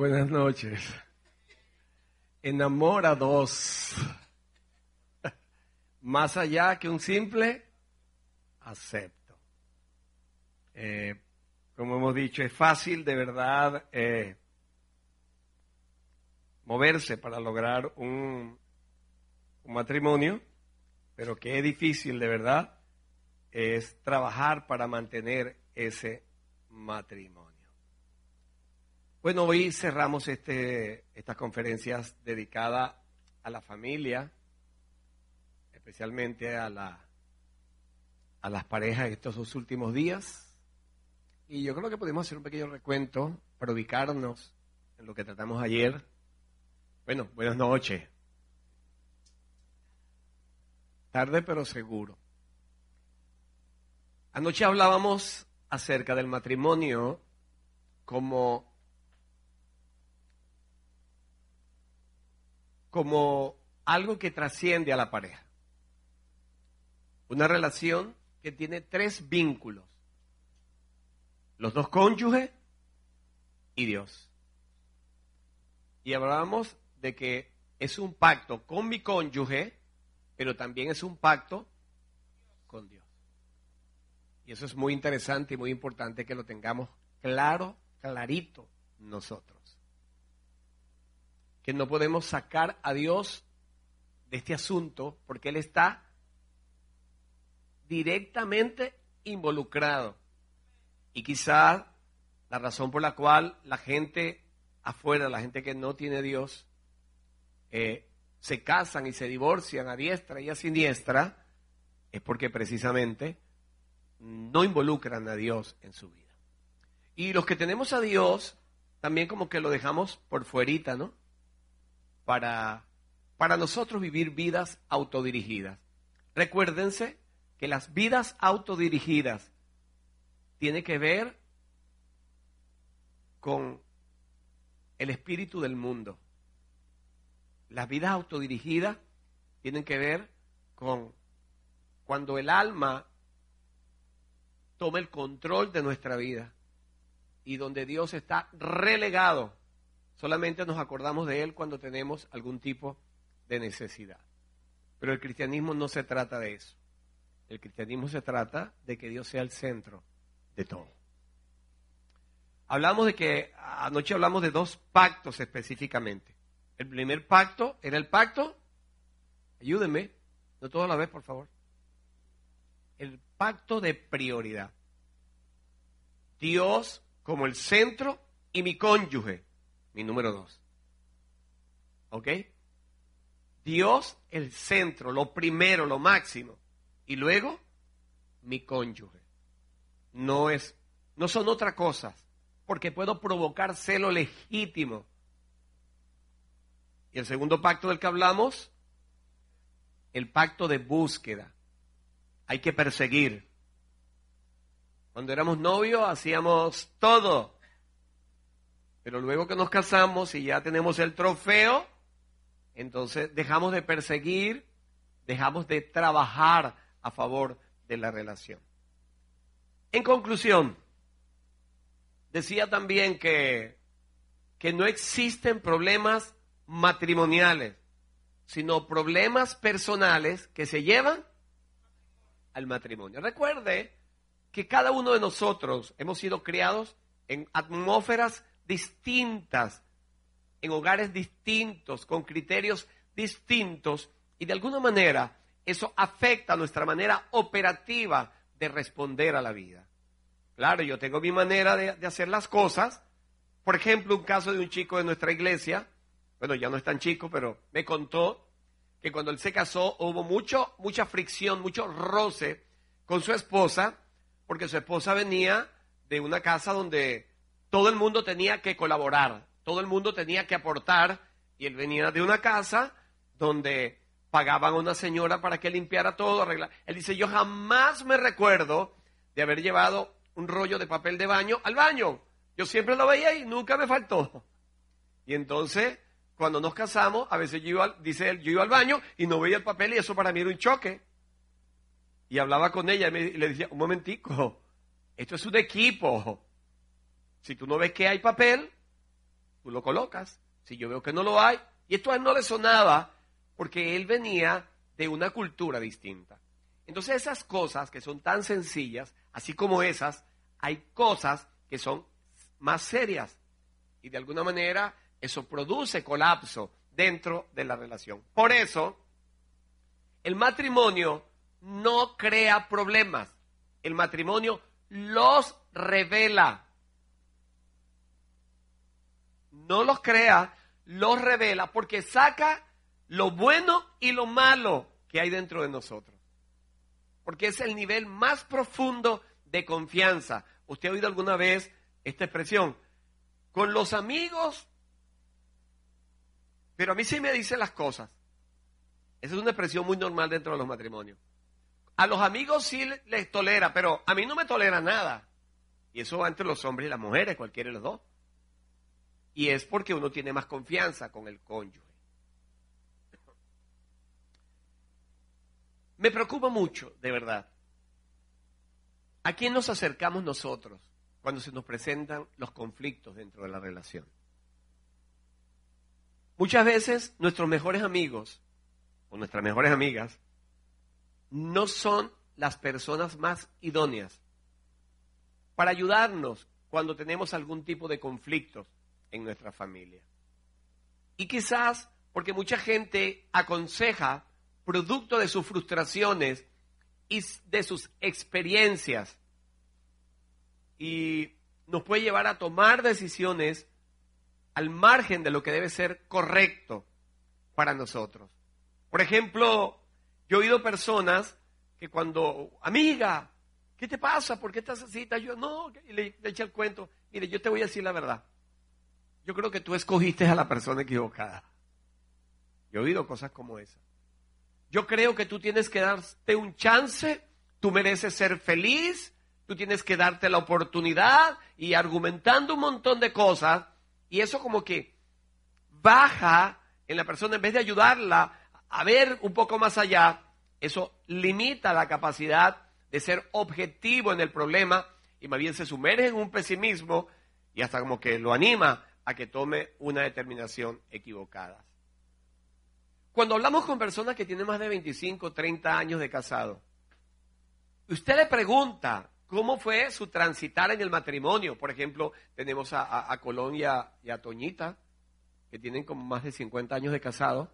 Buenas noches. Enamora dos. Más allá que un simple acepto. Eh, como hemos dicho, es fácil de verdad eh, moverse para lograr un, un matrimonio, pero es difícil de verdad es trabajar para mantener ese matrimonio. Bueno, hoy cerramos este, estas conferencias dedicadas a la familia, especialmente a, la, a las parejas estos dos últimos días. Y yo creo que podemos hacer un pequeño recuento para ubicarnos en lo que tratamos ayer. Bueno, buenas noches. Tarde pero seguro. Anoche hablábamos acerca del matrimonio como como algo que trasciende a la pareja. Una relación que tiene tres vínculos. Los dos cónyuges y Dios. Y hablábamos de que es un pacto con mi cónyuge, pero también es un pacto con Dios. Y eso es muy interesante y muy importante que lo tengamos claro, clarito nosotros que no podemos sacar a Dios de este asunto porque Él está directamente involucrado. Y quizá la razón por la cual la gente afuera, la gente que no tiene Dios, eh, se casan y se divorcian a diestra y a siniestra, es porque precisamente no involucran a Dios en su vida. Y los que tenemos a Dios, también como que lo dejamos por fuerita, ¿no? Para, para nosotros vivir vidas autodirigidas. Recuérdense que las vidas autodirigidas tienen que ver con el espíritu del mundo. Las vidas autodirigidas tienen que ver con cuando el alma toma el control de nuestra vida y donde Dios está relegado Solamente nos acordamos de Él cuando tenemos algún tipo de necesidad. Pero el cristianismo no se trata de eso. El cristianismo se trata de que Dios sea el centro de todo. Hablamos de que, anoche hablamos de dos pactos específicamente. El primer pacto era el pacto, ayúdenme, no todo a la vez, por favor. El pacto de prioridad. Dios como el centro y mi cónyuge mi número dos. ¿Ok? Dios el centro, lo primero, lo máximo. Y luego, mi cónyuge. No es, no son otras cosas, porque puedo provocar celo legítimo. Y el segundo pacto del que hablamos, el pacto de búsqueda. Hay que perseguir. Cuando éramos novios hacíamos todo pero luego que nos casamos y ya tenemos el trofeo, entonces dejamos de perseguir, dejamos de trabajar a favor de la relación. En conclusión, decía también que, que no existen problemas matrimoniales, sino problemas personales que se llevan al matrimonio. Recuerde que cada uno de nosotros hemos sido criados en atmósferas distintas, en hogares distintos, con criterios distintos, y de alguna manera eso afecta nuestra manera operativa de responder a la vida. Claro, yo tengo mi manera de, hacer las cosas. Por ejemplo, un caso de un chico de nuestra iglesia, bueno, ya no es tan chico, pero me contó que cuando él se casó hubo mucho, mucha fricción, mucho roce con su esposa, porque su esposa venía de una casa donde todo el mundo tenía que colaborar, todo el mundo tenía que aportar, y él venía de una casa donde pagaban a una señora para que limpiara todo, arreglar. Él dice, yo jamás me recuerdo de haber llevado un rollo de papel de baño al baño. Yo siempre lo veía y nunca me faltó. Y entonces, cuando nos casamos, a veces yo iba, dice él, yo iba al baño y no veía el papel y eso para mí era un choque. Y hablaba con ella y, y le decía, un momentico, esto es un equipo. Si tú no ves que hay papel, tú lo colocas. Si yo veo que no lo hay, y esto a él no le sonaba porque él venía de una cultura distinta. Entonces esas cosas que son tan sencillas, así como esas, hay cosas que son más serias. Y de alguna manera eso produce colapso dentro de la relación. Por eso, el matrimonio no crea problemas. El matrimonio los revela. No los crea, los revela porque saca lo bueno y lo malo que hay dentro de nosotros. Porque es el nivel más profundo de confianza. ¿Usted ha oído alguna vez esta expresión? Con los amigos, pero a mí sí me dicen las cosas. Esa es una expresión muy normal dentro de los matrimonios. A los amigos sí les tolera, pero a mí no me tolera nada. Y eso va entre los hombres y las mujeres, cualquiera de los dos. Y es porque uno tiene más confianza con el cónyuge. Me preocupa mucho, de verdad. ¿A quién nos acercamos nosotros cuando se nos presentan los conflictos dentro de la relación? Muchas veces nuestros mejores amigos o nuestras mejores amigas no son las personas más idóneas para ayudarnos cuando tenemos algún tipo de conflictos en nuestra familia. Y quizás porque mucha gente aconseja producto de sus frustraciones y de sus experiencias. Y nos puede llevar a tomar decisiones al margen de lo que debe ser correcto para nosotros. Por ejemplo, yo he oído personas que cuando, amiga, ¿qué te pasa? ¿Por qué estás así? Yo, no, y le, le echa el cuento. Mire, yo te voy a decir la verdad. Yo creo que tú escogiste a la persona equivocada. Yo he oído cosas como esas. Yo creo que tú tienes que darte un chance, tú mereces ser feliz, tú tienes que darte la oportunidad y argumentando un montón de cosas. Y eso como que baja en la persona en vez de ayudarla a ver un poco más allá, eso limita la capacidad de ser objetivo en el problema y más bien se sumerge en un pesimismo y hasta como que lo anima a que tome una determinación equivocada. Cuando hablamos con personas que tienen más de 25, 30 años de casado, usted le pregunta cómo fue su transitar en el matrimonio. Por ejemplo, tenemos a, Colón y a, Toñita, que tienen como más de 50 años de casado.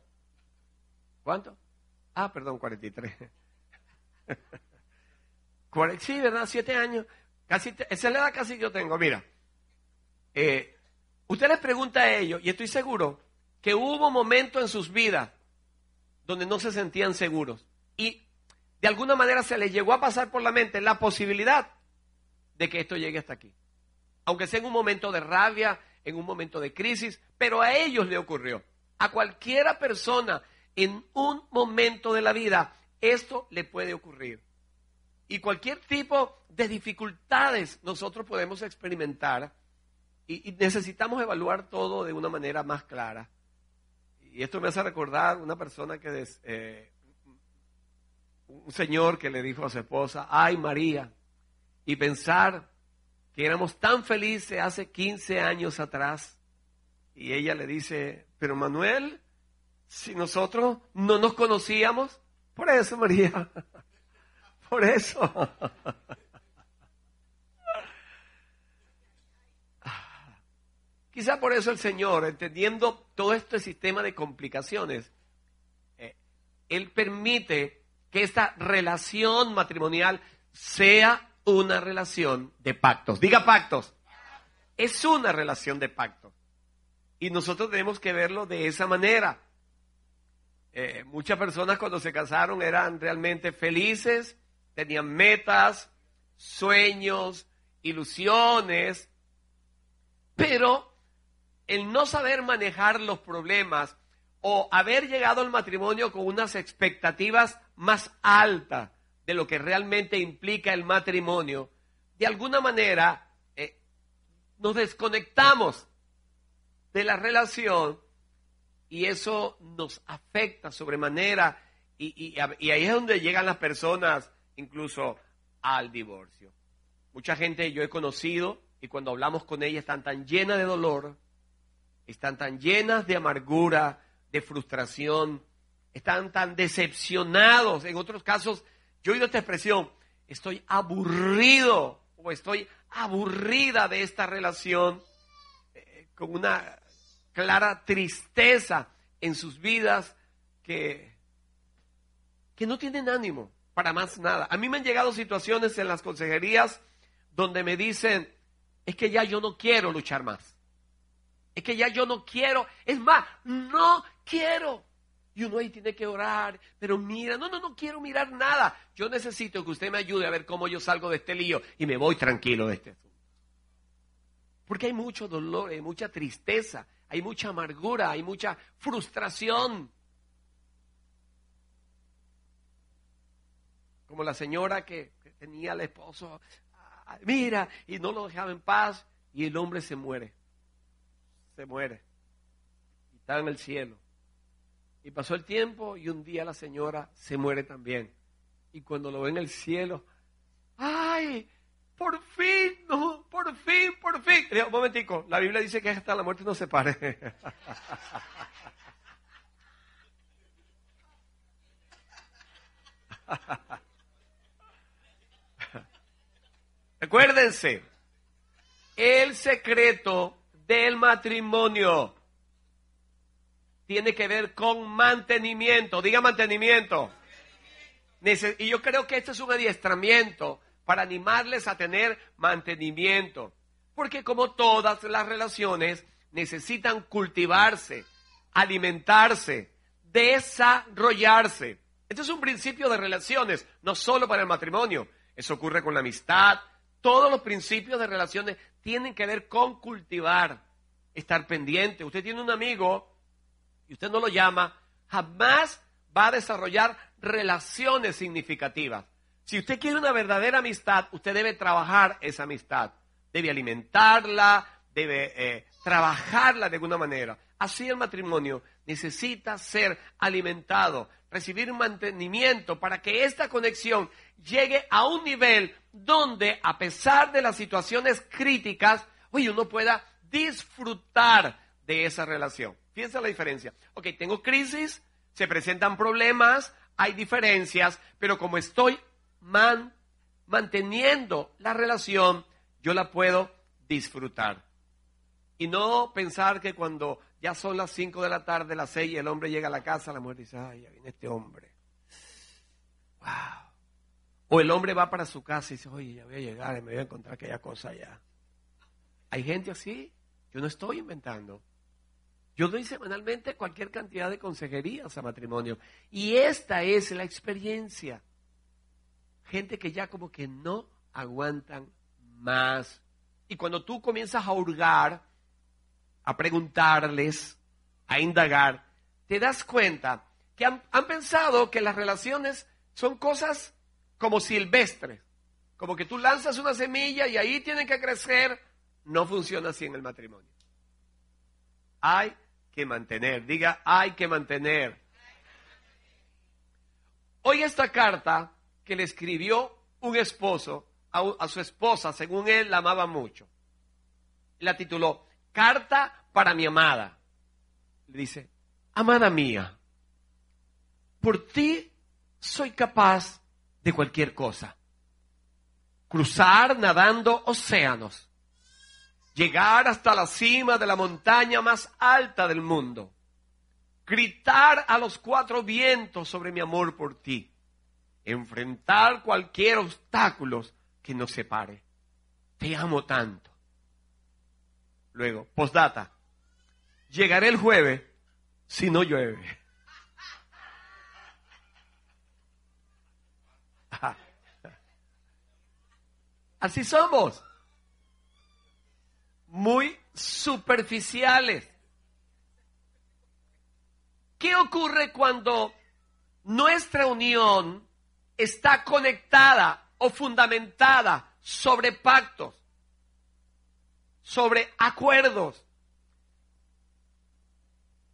¿Cuánto? Ah, perdón, 43. sí, ¿verdad? Siete años. Casi, esa es la edad casi yo tengo. Mira, eh, usted les pregunta a ellos, y estoy seguro que hubo momentos en sus vidas donde no se sentían seguros. Y de alguna manera se les llegó a pasar por la mente la posibilidad de que esto llegue hasta aquí. Aunque sea en un momento de rabia, en un momento de crisis, pero a ellos le ocurrió. A cualquiera persona en un momento de la vida, esto le puede ocurrir. Y cualquier tipo de dificultades nosotros podemos experimentar y, necesitamos evaluar todo de una manera más clara. Y esto me hace recordar una persona que, eh, un señor que le dijo a su esposa, ay María, y pensar que éramos tan felices hace 15 años atrás. Y ella le dice, pero Manuel, si nosotros no nos conocíamos, por eso María, por eso. Quizá por eso el Señor, entendiendo todo este sistema de complicaciones, eh, Él permite que esta relación matrimonial sea una relación de pactos. Diga pactos. Es una relación de pactos. Y nosotros tenemos que verlo de esa manera. Eh, muchas personas cuando se casaron eran realmente felices, tenían metas, sueños, ilusiones, pero el no saber manejar los problemas o haber llegado al matrimonio con unas expectativas más altas de lo que realmente implica el matrimonio, de alguna manera eh, nos desconectamos de la relación y eso nos afecta sobremanera y, y ahí es donde llegan las personas incluso al divorcio. Mucha gente yo he conocido y cuando hablamos con ella están tan llenas de dolor están tan llenas de amargura, de frustración, están tan decepcionados. En otros casos, yo he oído esta expresión, estoy aburrido o estoy aburrida de esta relación, eh, con una clara tristeza en sus vidas que, que no tienen ánimo para más nada. A mí me han llegado situaciones en las consejerías donde me dicen, es que ya yo no quiero luchar más. Es que ya yo no quiero, es más, no quiero. Y uno ahí tiene que orar, pero mira, no, no, no quiero mirar nada. Yo necesito que usted me ayude a ver cómo yo salgo de este lío y me voy tranquilo de este asunto. Porque hay mucho dolor, hay mucha tristeza, hay mucha amargura, hay mucha frustración. Como la señora que, tenía al esposo, ah, mira, y no lo dejaba en paz, y el hombre se muere. Se muere. Y está en el cielo. Y pasó el tiempo y un día la señora se muere también. Y cuando lo ve en el cielo, ¡ay! Por fin, no, por fin, por fin. Un momentico, la Biblia dice que hasta la muerte no se pare. Recuérdense, el secreto del matrimonio tiene que ver con mantenimiento. Diga mantenimiento. Y yo creo que este es un adiestramiento para animarles a tener mantenimiento. Porque como todas las relaciones necesitan cultivarse, alimentarse, desarrollarse. Este es un principio de relaciones, no solo para el matrimonio. Eso ocurre con la amistad. Todos los principios de relaciones tienen que ver con cultivar, estar pendiente. Usted tiene un amigo y usted no lo llama, jamás va a desarrollar relaciones significativas. Si usted quiere una verdadera amistad, usted debe trabajar esa amistad. Debe alimentarla, debe eh, trabajarla de alguna manera. Así el matrimonio necesita ser alimentado, recibir mantenimiento para que esta conexión llegue a un nivel donde, a pesar de las situaciones críticas, oye, uno pueda disfrutar de esa relación. Fíjense la diferencia. Ok, tengo crisis, se presentan problemas, hay diferencias, pero como estoy manteniendo la relación, yo la puedo disfrutar. Y no pensar que cuando ya son las 5 de la tarde, las 6, y el hombre llega a la casa, la mujer dice, ay, ya viene este hombre. Wow. O el hombre va para su casa y dice, oye, ya voy a llegar y me voy a encontrar aquella cosa allá. Hay gente así. Yo no estoy inventando. Yo doy semanalmente cualquier cantidad de consejerías a matrimonio. Y esta es la experiencia gente que ya como que no aguantan más. Y cuando tú comienzas a hurgar, a preguntarles, a indagar, te das cuenta que han, pensado que las relaciones son cosas como silvestres, como que tú lanzas una semilla y ahí tienen que crecer. No funciona así en el matrimonio. Hay que mantener, diga, hay que mantener. Hoy esta carta que le escribió un esposo a, su esposa, según él la amaba mucho. La tituló Carta para mi amada. Le dice, amada mía, por ti soy capaz de cualquier cosa. Cruzar nadando océanos. Llegar hasta la cima de la montaña más alta del mundo. Gritar a los cuatro vientos sobre mi amor por ti enfrentar cualquier obstáculo que nos separe. Te amo tanto. Luego, postdata. Llegaré el jueves si no llueve. Así somos. Muy superficiales. ¿Qué ocurre cuando nuestra unión está conectada o fundamentada sobre pactos, sobre acuerdos.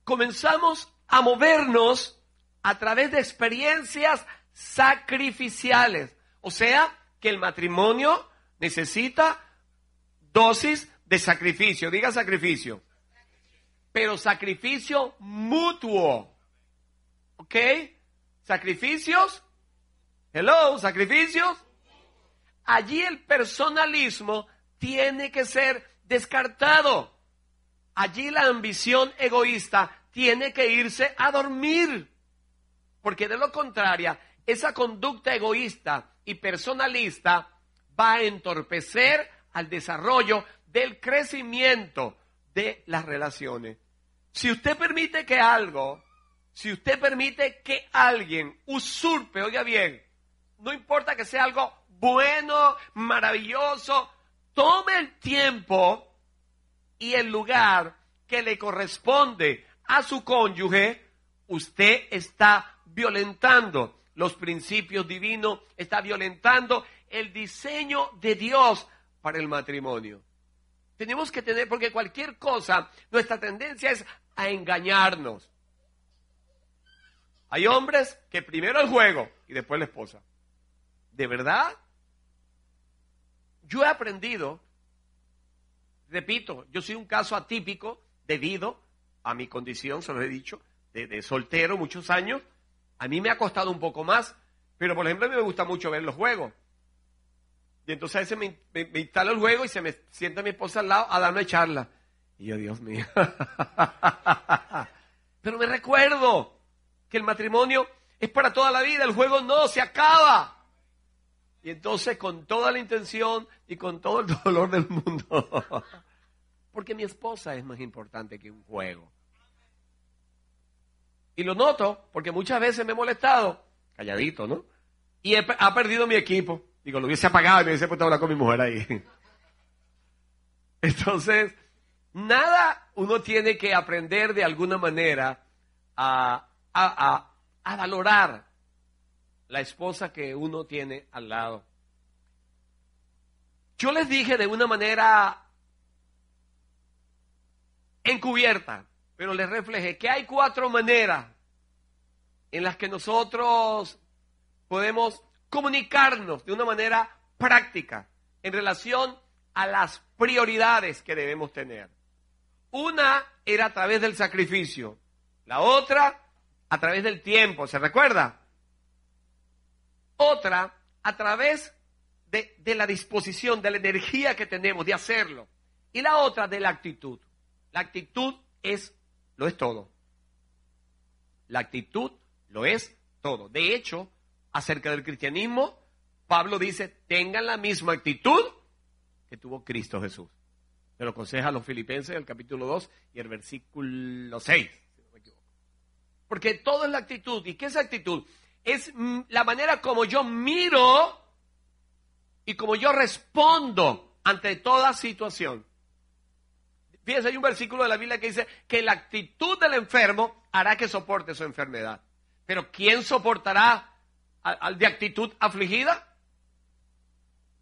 Comenzamos a movernos a través de experiencias sacrificiales. O sea, que el matrimonio necesita dosis de sacrificio. Diga sacrificio. pero sacrificio mutuo. ¿Ok? Sacrificios. Hello, sacrificios. Allí el personalismo tiene que ser descartado. Allí la ambición egoísta tiene que irse a dormir. Porque de lo contrario, esa conducta egoísta y personalista va a entorpecer al desarrollo del crecimiento de las relaciones. Si usted permite que algo, si usted permite que alguien usurpe, oiga bien, no importa que sea algo bueno, maravilloso, tome el tiempo y el lugar que le corresponde a su cónyuge, usted está violentando los principios divinos, está violentando el diseño de Dios para el matrimonio. Tenemos que tener, porque cualquier cosa, nuestra tendencia es a engañarnos. Hay hombres que primero el juego y después la esposa. ¿De verdad? Yo he aprendido, repito, yo soy un caso atípico debido a mi condición, se lo he dicho, de, soltero muchos años. A mí me ha costado un poco más, pero por ejemplo a mí me gusta mucho ver los juegos. Y entonces a veces me, me, instalo el juego y se me sienta mi esposa al lado a darme charla. Y yo, Dios mío. Pero me recuerdo que el matrimonio es para toda la vida, el juego no, se acaba. Y entonces con toda la intención y con todo el dolor del mundo, porque mi esposa es más importante que un juego. Y lo noto porque muchas veces me he molestado, calladito, ¿no? Y ha perdido mi equipo. Digo, lo hubiese apagado y me hubiese puesto a hablar con mi mujer ahí. Entonces, nada uno tiene que aprender de alguna manera a, a, a, valorar la esposa que uno tiene al lado. Yo les dije de una manera encubierta, pero les reflejé que hay cuatro maneras en las que nosotros podemos comunicarnos de una manera práctica en relación a las prioridades que debemos tener. Una era a través del sacrificio, la otra a través del tiempo, ¿se recuerda? Otra a través de, la disposición, de la energía que tenemos de hacerlo. Y la otra de la actitud. La actitud es, lo es todo. La actitud lo es todo. De hecho, acerca del cristianismo, Pablo dice, tengan la misma actitud que tuvo Cristo Jesús. Se lo aconseja a los filipenses el capítulo 2 y el versículo 6, si no me equivoco. Porque todo es la actitud. ¿Y qué es actitud? Es la manera como yo miro y como yo respondo ante toda situación. Fíjense, hay un versículo de la Biblia que dice que la actitud del enfermo hará que soporte su enfermedad. Pero ¿quién soportará al de actitud afligida?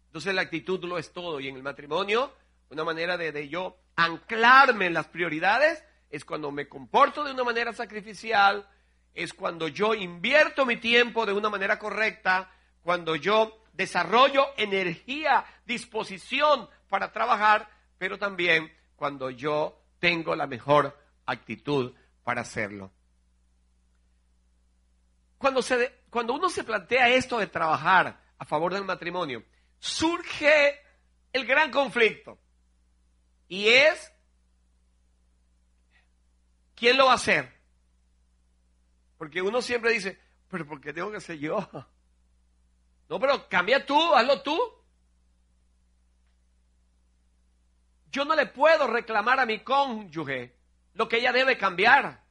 Entonces la actitud lo es todo. Y en el matrimonio, una manera de, de, yo anclarme en las prioridades es cuando me comporto de una manera sacrificial, es cuando yo invierto mi tiempo de una manera correcta, cuando yo desarrollo energía, disposición para trabajar, pero también cuando yo tengo la mejor actitud para hacerlo. Cuando, se, cuando uno se plantea esto de trabajar a favor del matrimonio, surge el gran conflicto. Y es, ¿quién lo va a hacer? Porque uno siempre dice, pero ¿por qué tengo que ser yo? No, pero cambia tú, hazlo tú. Yo no le puedo reclamar a mi cónyuge lo que ella debe cambiar.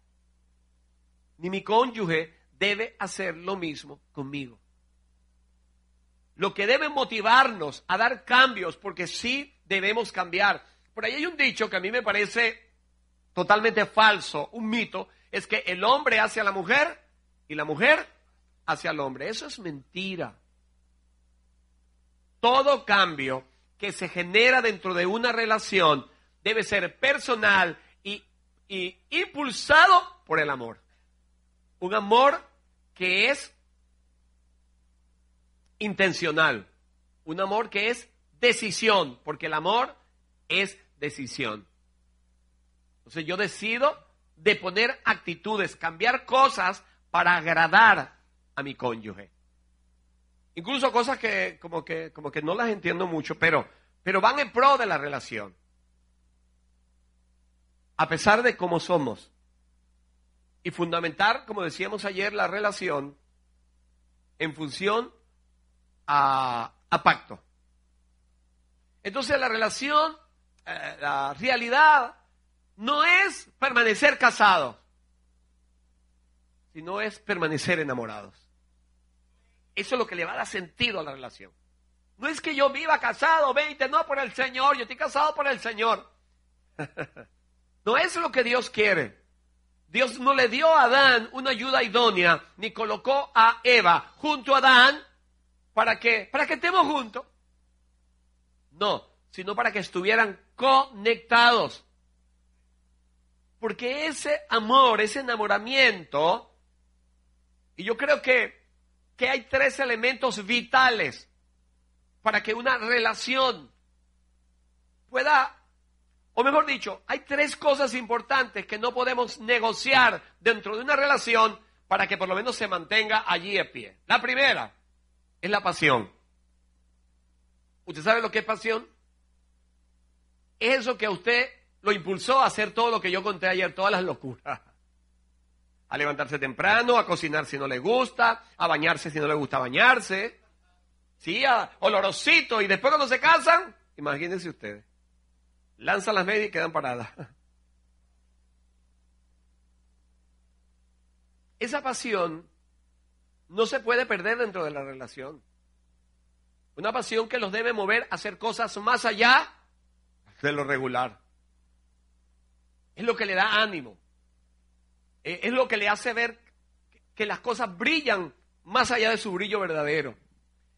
Ni mi cónyuge debe hacer lo mismo conmigo. Lo que debe motivarnos a dar cambios, porque sí debemos cambiar. Por ahí hay un dicho que a mí me parece totalmente falso, un mito, es que el hombre hace a la mujer y la mujer hacia el hombre. Eso es mentira. Todo cambio que se genera dentro de una relación debe ser personal y, impulsado por el amor. Un amor que es intencional, un amor que es decisión, porque el amor es decisión. Entonces yo decido de poner actitudes, cambiar cosas para agradar a mi cónyuge. Incluso cosas que como que, como que no las entiendo mucho, pero, pero van en pro de la relación. A pesar de cómo somos. Y fundamentar, como decíamos ayer, la relación en función a, pacto. Entonces la relación, eh, la realidad, no es permanecer casados, sino es permanecer enamorados. Eso es lo que le va a dar sentido a la relación. No es que yo viva casado, 20, no por el Señor, yo estoy casado por el Señor. no es lo que Dios quiere. Dios no le dio a Adán una ayuda idónea, ni colocó a Eva junto a Adán para que, para que estemos juntos. No, sino para que estuvieran conectados. Porque ese amor, ese enamoramiento, y yo creo que, que hay tres elementos vitales para que una relación pueda o mejor dicho, hay tres cosas importantes que no podemos negociar dentro de una relación para que por lo menos se mantenga allí de pie. La primera es la pasión. ¿Usted sabe lo que es pasión? Es eso que a usted lo impulsó a hacer todo lo que yo conté ayer, todas las locuras. A levantarse temprano, a cocinar si no le gusta, a bañarse si no le gusta bañarse. Sí, a olorosito. Y después cuando se casan, imagínense ustedes lanzan las medias y quedan paradas. Esa pasión no se puede perder dentro de la relación. Una pasión que los debe mover a hacer cosas más allá de lo regular. Es lo que le da ánimo. Eh, es lo que le hace ver que las cosas brillan más allá de su brillo verdadero.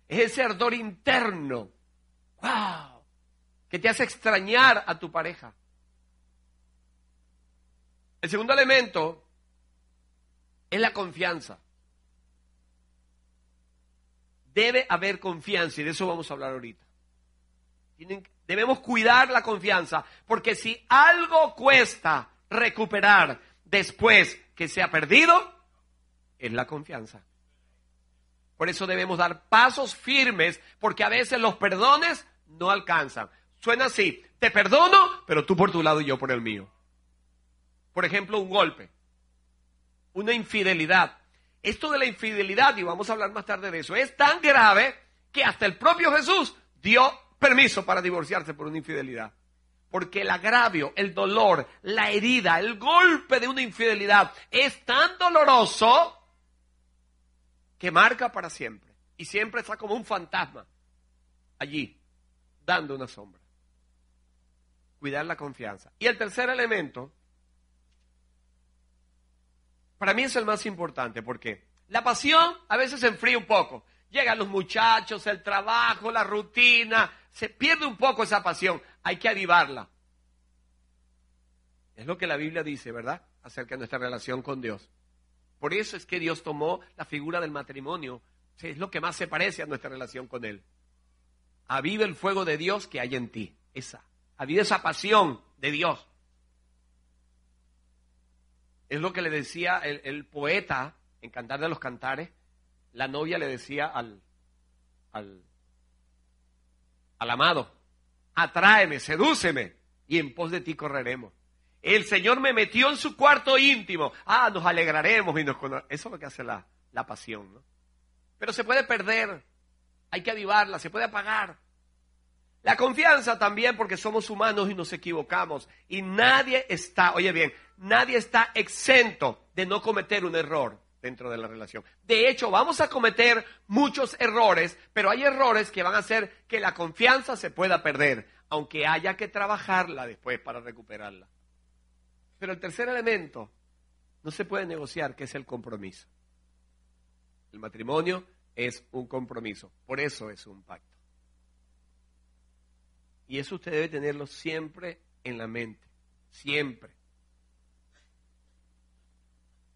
Es ese ardor interno. ¡Wow! que te hace extrañar a tu pareja. El segundo elemento es la confianza. Debe haber confianza y de eso vamos a hablar ahorita. debemos cuidar la confianza porque si algo cuesta recuperar después que se ha perdido, es la confianza. Por eso debemos dar pasos firmes porque a veces los perdones no alcanzan. Suena así, te perdono, pero tú por tu lado y yo por el mío. Por ejemplo, un golpe, una infidelidad. Esto de la infidelidad, y vamos a hablar más tarde de eso, es tan grave que hasta el propio Jesús dio permiso para divorciarse por una infidelidad. Porque el agravio, el dolor, la herida, el golpe de una infidelidad es tan doloroso que marca para siempre. Y siempre está como un fantasma allí, dando una sombra cuidar la confianza. Y el tercer elemento, para mí es el más importante, porque la pasión a veces se enfría un poco. Llegan los muchachos, el trabajo, la rutina, se pierde un poco esa pasión. Hay que avivarla. Es lo que la Biblia dice, ¿verdad? Acerca de nuestra relación con Dios. Por eso es que Dios tomó la figura del matrimonio. Es lo que más se parece a nuestra relación con Él. Aviva el fuego de Dios que hay en ti. Esa había esa pasión de Dios. Es lo que le decía el, poeta en Cantar de los Cantares. La novia le decía al, al, al amado, atráeme, sedúceme, y en pos de ti correremos. El Señor me metió en su cuarto íntimo. Ah, nos alegraremos y nos Eso es lo que hace la, la pasión, ¿no? Pero se puede perder. Hay que avivarla, se puede apagar. La confianza también porque somos humanos y nos equivocamos. Y nadie está, oye bien, nadie está exento de no cometer un error dentro de la relación. De hecho, vamos a cometer muchos errores, pero hay errores que van a hacer que la confianza se pueda perder, aunque haya que trabajarla después para recuperarla. Pero el tercer elemento no se puede negociar, que es el compromiso. El matrimonio es un compromiso, por eso es un pacto. Y eso usted debe tenerlo siempre en la mente, siempre.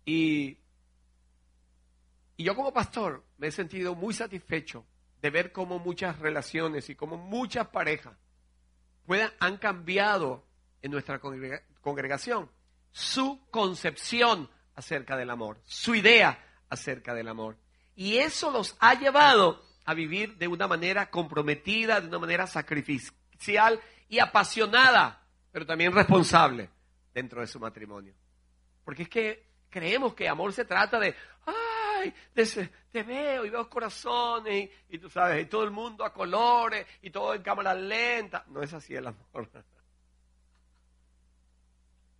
Y, y yo como pastor me he sentido muy satisfecho de ver cómo muchas relaciones y cómo muchas parejas puedan, han cambiado en nuestra congregación, su concepción acerca del amor, su idea acerca del amor. Y eso los ha llevado a vivir de una manera comprometida, de una manera sacrificial y apasionada, pero también responsable dentro de su matrimonio. Porque es que creemos que amor se trata de, te veo y veo corazones y, tú sabes, y todo el mundo a colores y todo en cámara lenta. No es así el amor.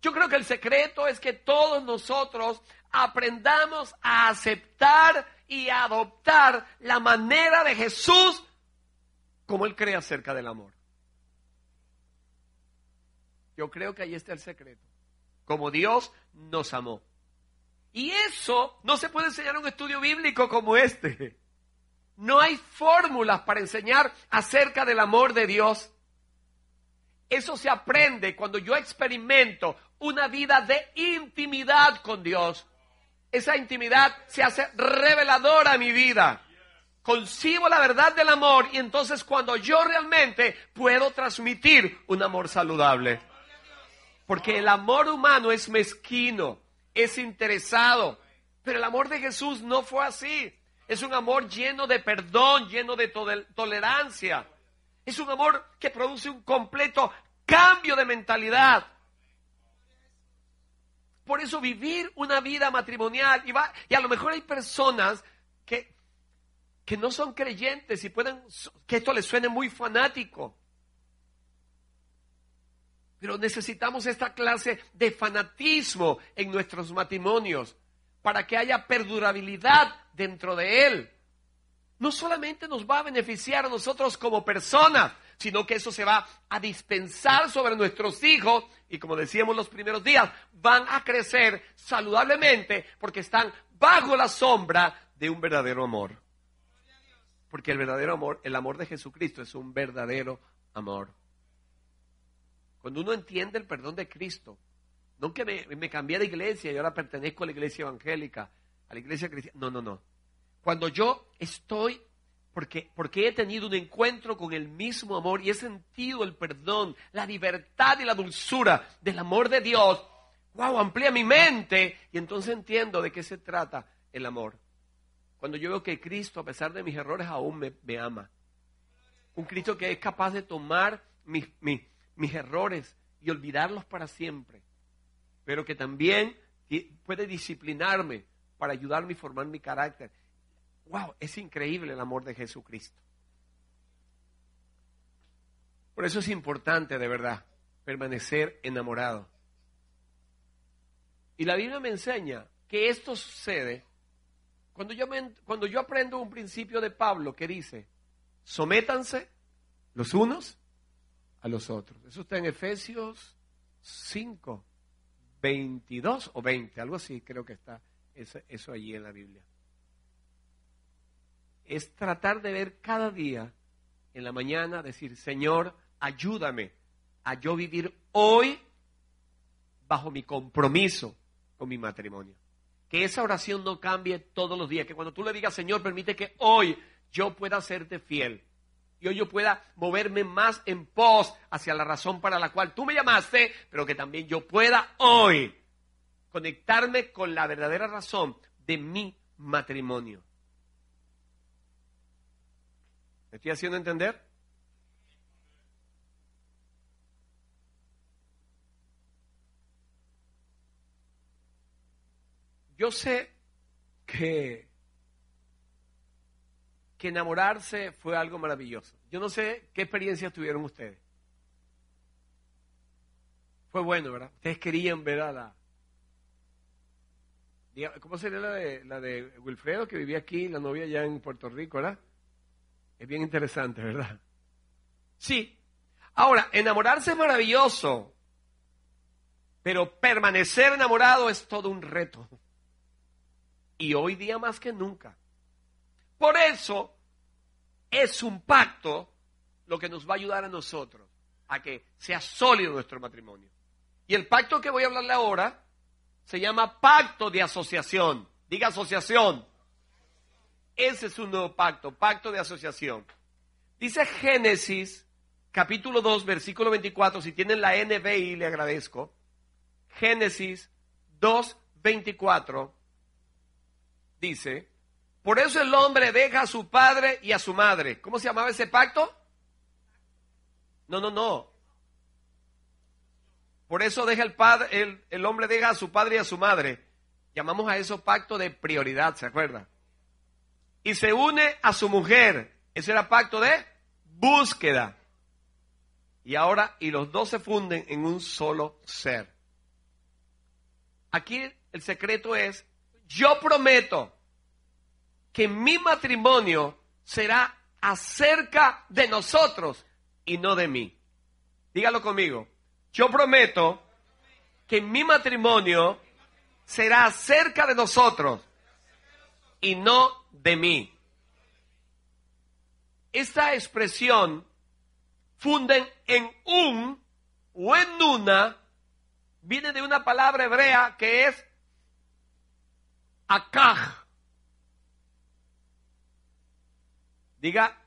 Yo creo que el secreto es que todos nosotros aprendamos a aceptar y a adoptar la manera de Jesús como Él cree acerca del amor. Yo creo que ahí está el secreto. Como Dios nos amó. Y eso no se puede enseñar en un estudio bíblico como este. No hay fórmulas para enseñar acerca del amor de Dios. Eso se aprende cuando yo experimento una vida de intimidad con Dios. Esa intimidad se hace reveladora a mi vida. Concibo la verdad del amor y entonces cuando yo realmente puedo transmitir un amor saludable. Porque el amor humano es mezquino, es interesado. Pero el amor de Jesús no fue así. Es un amor lleno de perdón, lleno de tolerancia. Es un amor que produce un completo cambio de mentalidad. Por eso vivir una vida matrimonial, y, y a lo mejor hay personas que, que no son creyentes y pueden, que esto les suene muy fanático. Pero necesitamos esta clase de fanatismo en nuestros matrimonios para que haya perdurabilidad dentro de él. No solamente nos va a beneficiar a nosotros como personas, sino que eso se va a dispensar sobre nuestros hijos y como decíamos los primeros días, van a crecer saludablemente porque están bajo la sombra de un verdadero amor. Porque el verdadero amor, el amor de Jesucristo es un verdadero amor. Cuando uno entiende el perdón de Cristo, no que me, cambié de iglesia y ahora pertenezco a la iglesia evangélica, a la iglesia cristiana. No, no, no. Cuando yo estoy, porque, porque he tenido un encuentro con el mismo amor y he sentido el perdón, la libertad y la dulzura del amor de Dios, wow, amplía mi mente y entonces entiendo de qué se trata el amor. Cuando yo veo que Cristo, a pesar de mis errores, aún me, ama. Un Cristo que es capaz de tomar mi mis errores y olvidarlos para siempre, pero que también puede disciplinarme para ayudarme y formar mi carácter. ¡Wow! Es increíble el amor de Jesucristo. Por eso es importante, de verdad, permanecer enamorado. Y la Biblia me enseña que esto sucede cuando yo, cuando yo aprendo un principio de Pablo que dice, sométanse los unos los otros. Eso está en Efesios 5, 22 o 20, algo así creo que está eso, eso allí en la Biblia. Es tratar de ver cada día en la mañana, decir, Señor, ayúdame a yo vivir hoy bajo mi compromiso con mi matrimonio. Que esa oración no cambie todos los días, que cuando tú le digas, Señor, permite que hoy yo pueda serte fiel y hoy yo pueda moverme más en pos hacia la razón para la cual tú me llamaste, pero que también yo pueda hoy conectarme con la verdadera razón de mi matrimonio. ¿Me estoy haciendo entender? Yo sé que que enamorarse fue algo maravilloso. Yo no sé qué experiencias tuvieron ustedes. Fue bueno, ¿verdad? Ustedes querían ver a la... ¿Cómo sería la de, la de Wilfredo, que vivía aquí, la novia ya en Puerto Rico, ¿verdad? Es bien interesante, ¿verdad? Sí. Ahora, enamorarse es maravilloso, pero permanecer enamorado es todo un reto. Y hoy día más que nunca. Por eso es un pacto lo que nos va a ayudar a nosotros a que sea sólido nuestro matrimonio. Y el pacto que voy a hablarle ahora se llama pacto de asociación. Diga asociación. Ese es un nuevo pacto, pacto de asociación. Dice Génesis capítulo 2, versículo 24, si tienen la NBI, le agradezco. Génesis 2, 24, dice, por eso el hombre deja a su padre y a su madre. ¿Cómo se llamaba ese pacto? No, no, no. Por eso deja el, padre, el, el hombre deja a su padre y a su madre. Llamamos a eso pacto de prioridad, ¿se acuerda? Y se une a su mujer. Ese era pacto de búsqueda. Y ahora, y los dos se funden en un solo ser. Aquí el secreto es, yo prometo que mi matrimonio será acerca de nosotros y no de mí. Dígalo conmigo. Yo prometo que mi matrimonio será acerca de nosotros y no de mí. Esta expresión funden en un o en una viene de una palabra hebrea que es akaj. Diga,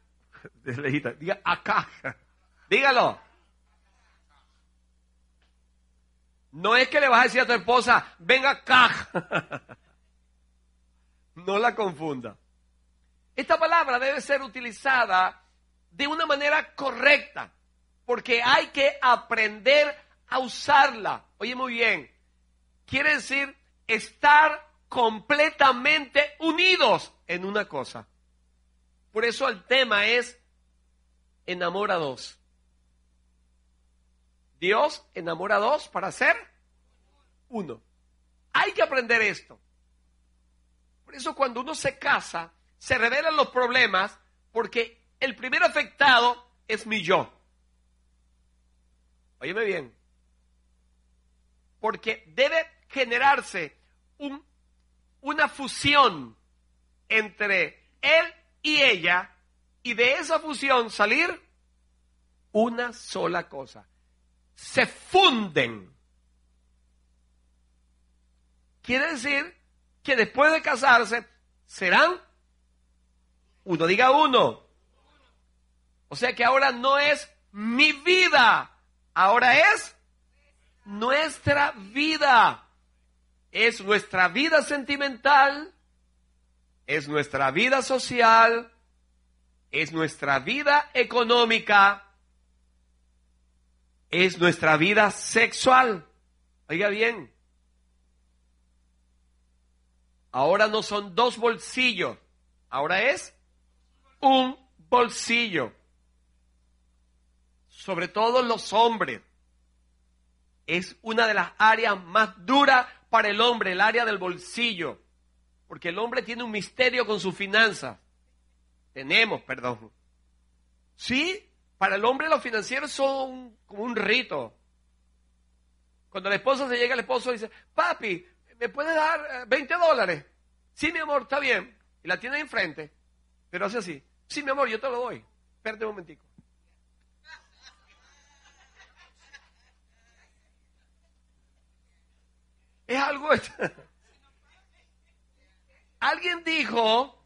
diga akaj. Dígalo. No es que le vas a decir a tu esposa, venga acá. no la confunda. Esta palabra debe ser utilizada de una manera correcta, porque hay que aprender a usarla. Oye, muy bien. Quiere decir estar completamente unidos en una cosa. Por eso el tema es enamorados. Dios enamora a dos para ser uno. Hay que aprender esto. Por eso cuando uno se casa, se revelan los problemas porque el primer afectado es mi yo. Óyeme bien. Porque debe generarse un, una fusión entre él y ella y de esa fusión salir una sola cosa se funden. Quiere decir que después de casarse serán uno, diga uno. O sea que ahora no es mi vida, ahora es nuestra vida. Es nuestra vida sentimental, es nuestra vida social, es nuestra vida económica, es nuestra vida sexual. Oiga bien. Ahora no son dos bolsillos, ahora es un bolsillo. Sobre todo los hombres. Es una de las áreas más duras para el hombre, el área del bolsillo. Porque el hombre tiene un misterio con sus finanzas. Tenemos, perdón. Sí, para el hombre los financieros son como un rito. Cuando la esposa se llega, el esposo dice, papi, ¿me puedes dar 20 eh, dólares? Sí, mi amor, está bien. Y la tiene enfrente, pero hace así. Sí, mi amor, yo te lo doy. Espérate un momentico. Es algo... Alguien dijo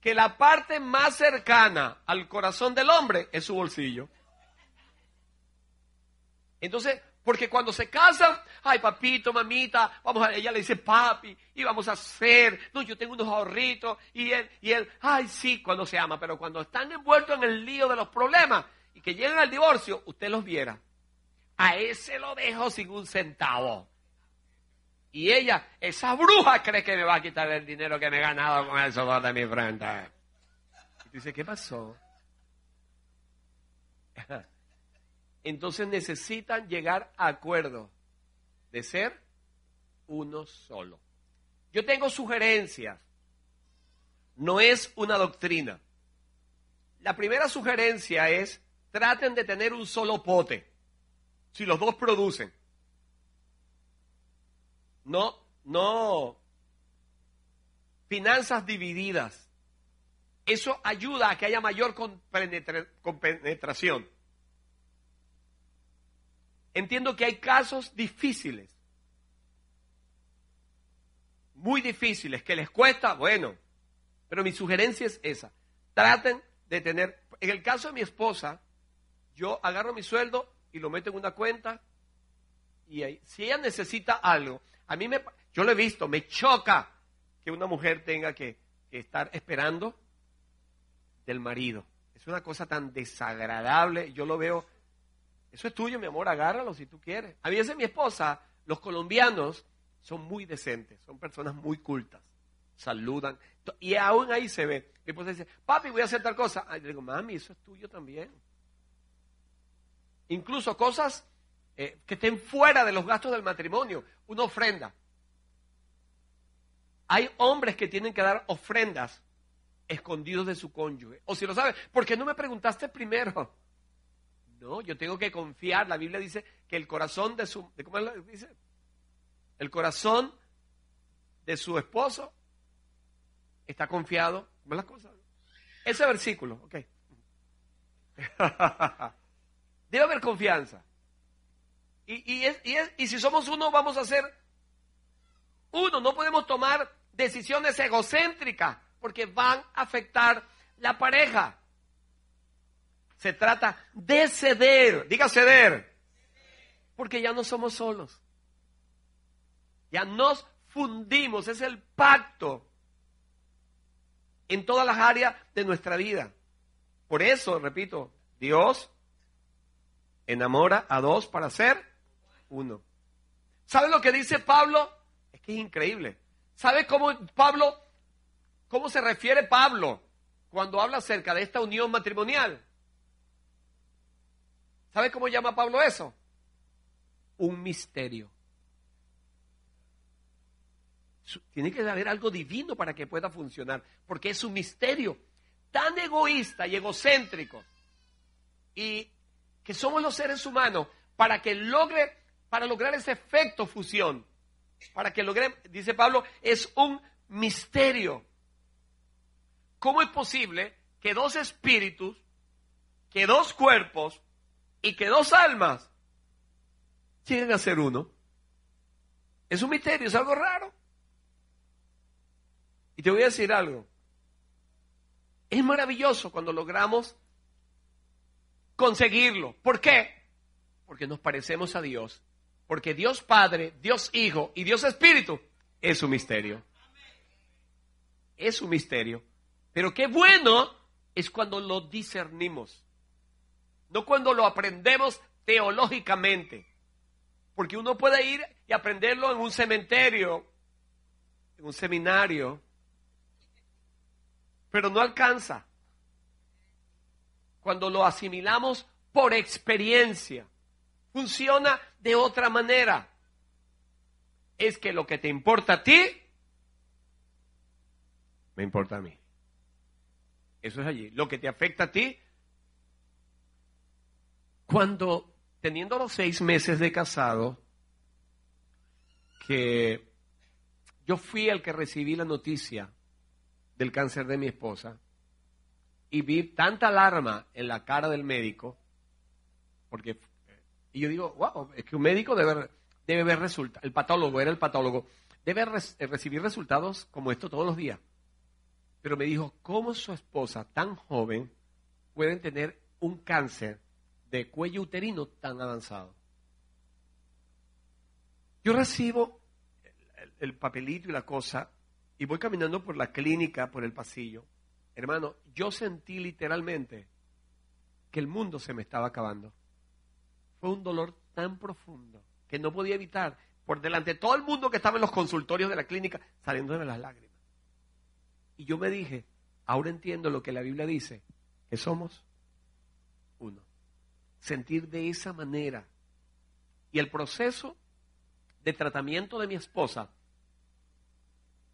que la parte más cercana al corazón del hombre es su bolsillo. Entonces, porque cuando se casan, ay papito, mamita, vamos a, ella le dice papi, y vamos a hacer, no, yo tengo unos ahorritos, y él, y él, ay sí, cuando se ama, pero cuando están envueltos en el lío de los problemas y que llegan al divorcio, usted los viera. A ese lo dejo sin un centavo. Y ella, esa bruja cree que me va a quitar el dinero que me he ganado con el sudor de mi frente. Y dice, ¿qué pasó? Entonces necesitan llegar a acuerdo de ser uno solo. Yo tengo sugerencias. No es una doctrina. La primera sugerencia es, traten de tener un solo pote. Si los dos producen. No, no. Finanzas divididas. Eso ayuda a que haya mayor compenetración. Entiendo que hay casos difíciles, muy difíciles, que les cuesta, bueno, pero mi sugerencia es esa. Traten de tener, en el caso de mi esposa, yo agarro mi sueldo y lo meto en una cuenta y ahí, si ella necesita algo, a mí me, yo lo he visto, me choca que una mujer tenga que, estar esperando del marido. Es una cosa tan desagradable, yo lo veo, eso es tuyo, mi amor, agárralo si tú quieres. A mí mi esposa, los colombianos son muy decentes, son personas muy cultas, saludan, y aún ahí se ve. Mi esposa dice, papi, voy a hacer tal cosa. yo digo, mami, eso es tuyo también. Incluso cosas eh, que estén fuera de los gastos del matrimonio, una ofrenda. Hay hombres que tienen que dar ofrendas escondidos de su cónyuge. O si lo sabes, ¿por qué no me preguntaste primero? No, yo tengo que confiar. La Biblia dice que el corazón de su... El corazón de su esposo está confiado. ¿Cómo las cosas? Ese versículo, ok. Debe haber confianza. Y, y si somos uno, vamos a ser uno. No podemos tomar decisiones egocéntricas porque van a afectar la pareja. Se trata de ceder, diga ceder, porque ya no somos solos. Ya nos fundimos, es el pacto en todas las áreas de nuestra vida. Por eso, repito, Dios enamora a dos para ser uno. ¿Sabe lo que dice Pablo? Es que es increíble. ¿Sabe cómo Pablo, cómo se refiere Pablo cuando habla acerca de esta unión matrimonial? ¿Sabe cómo llama Pablo eso? Un misterio. Tiene que haber algo divino para que pueda funcionar, porque es un misterio tan egoísta y egocéntrico y que somos los seres humanos para que logre, para lograr ese efecto fusión, para que logre, dice Pablo, es un misterio. ¿Cómo es posible que dos espíritus, que dos cuerpos y que dos almas lleguen a ser uno? Es un misterio, es algo raro. Y te voy a decir algo. Es maravilloso cuando logramos conseguirlo. ¿Por qué? Porque nos parecemos a Dios. Porque Dios Padre, Dios Hijo y Dios Espíritu es un misterio. Es un misterio. Pero qué bueno es cuando lo discernimos. No cuando lo aprendemos teológicamente. Porque uno puede ir y aprenderlo en un cementerio, en un seminario, pero no alcanza. Cuando lo asimilamos por experiencia, funciona de otra manera. Es que lo que te importa a ti, me importa a mí. Eso es allí. Lo que te afecta a ti, cuando teniendo los seis meses de casado, que yo fui el que recibí la noticia del cáncer de mi esposa y vi tanta alarma en la cara del médico, porque, y yo digo, wow, es que un médico debe, debe ver resultados, el patólogo era el patólogo, debe eh, recibir resultados como esto todos los días. Pero me dijo, ¿cómo su esposa tan joven puede tener un cáncer de cuello uterino tan avanzado? Yo recibo el papelito y la cosa y voy caminando por la clínica, por el pasillo, hermano, yo sentí literalmente que el mundo se me estaba acabando. Fue un dolor tan profundo que no podía evitar, por delante de todo el mundo que estaba en los consultorios de la clínica, saliéndome las lágrimas. Y yo me dije, ahora entiendo lo que la Biblia dice, que somos uno. Sentir de esa manera. Y el proceso de tratamiento de mi esposa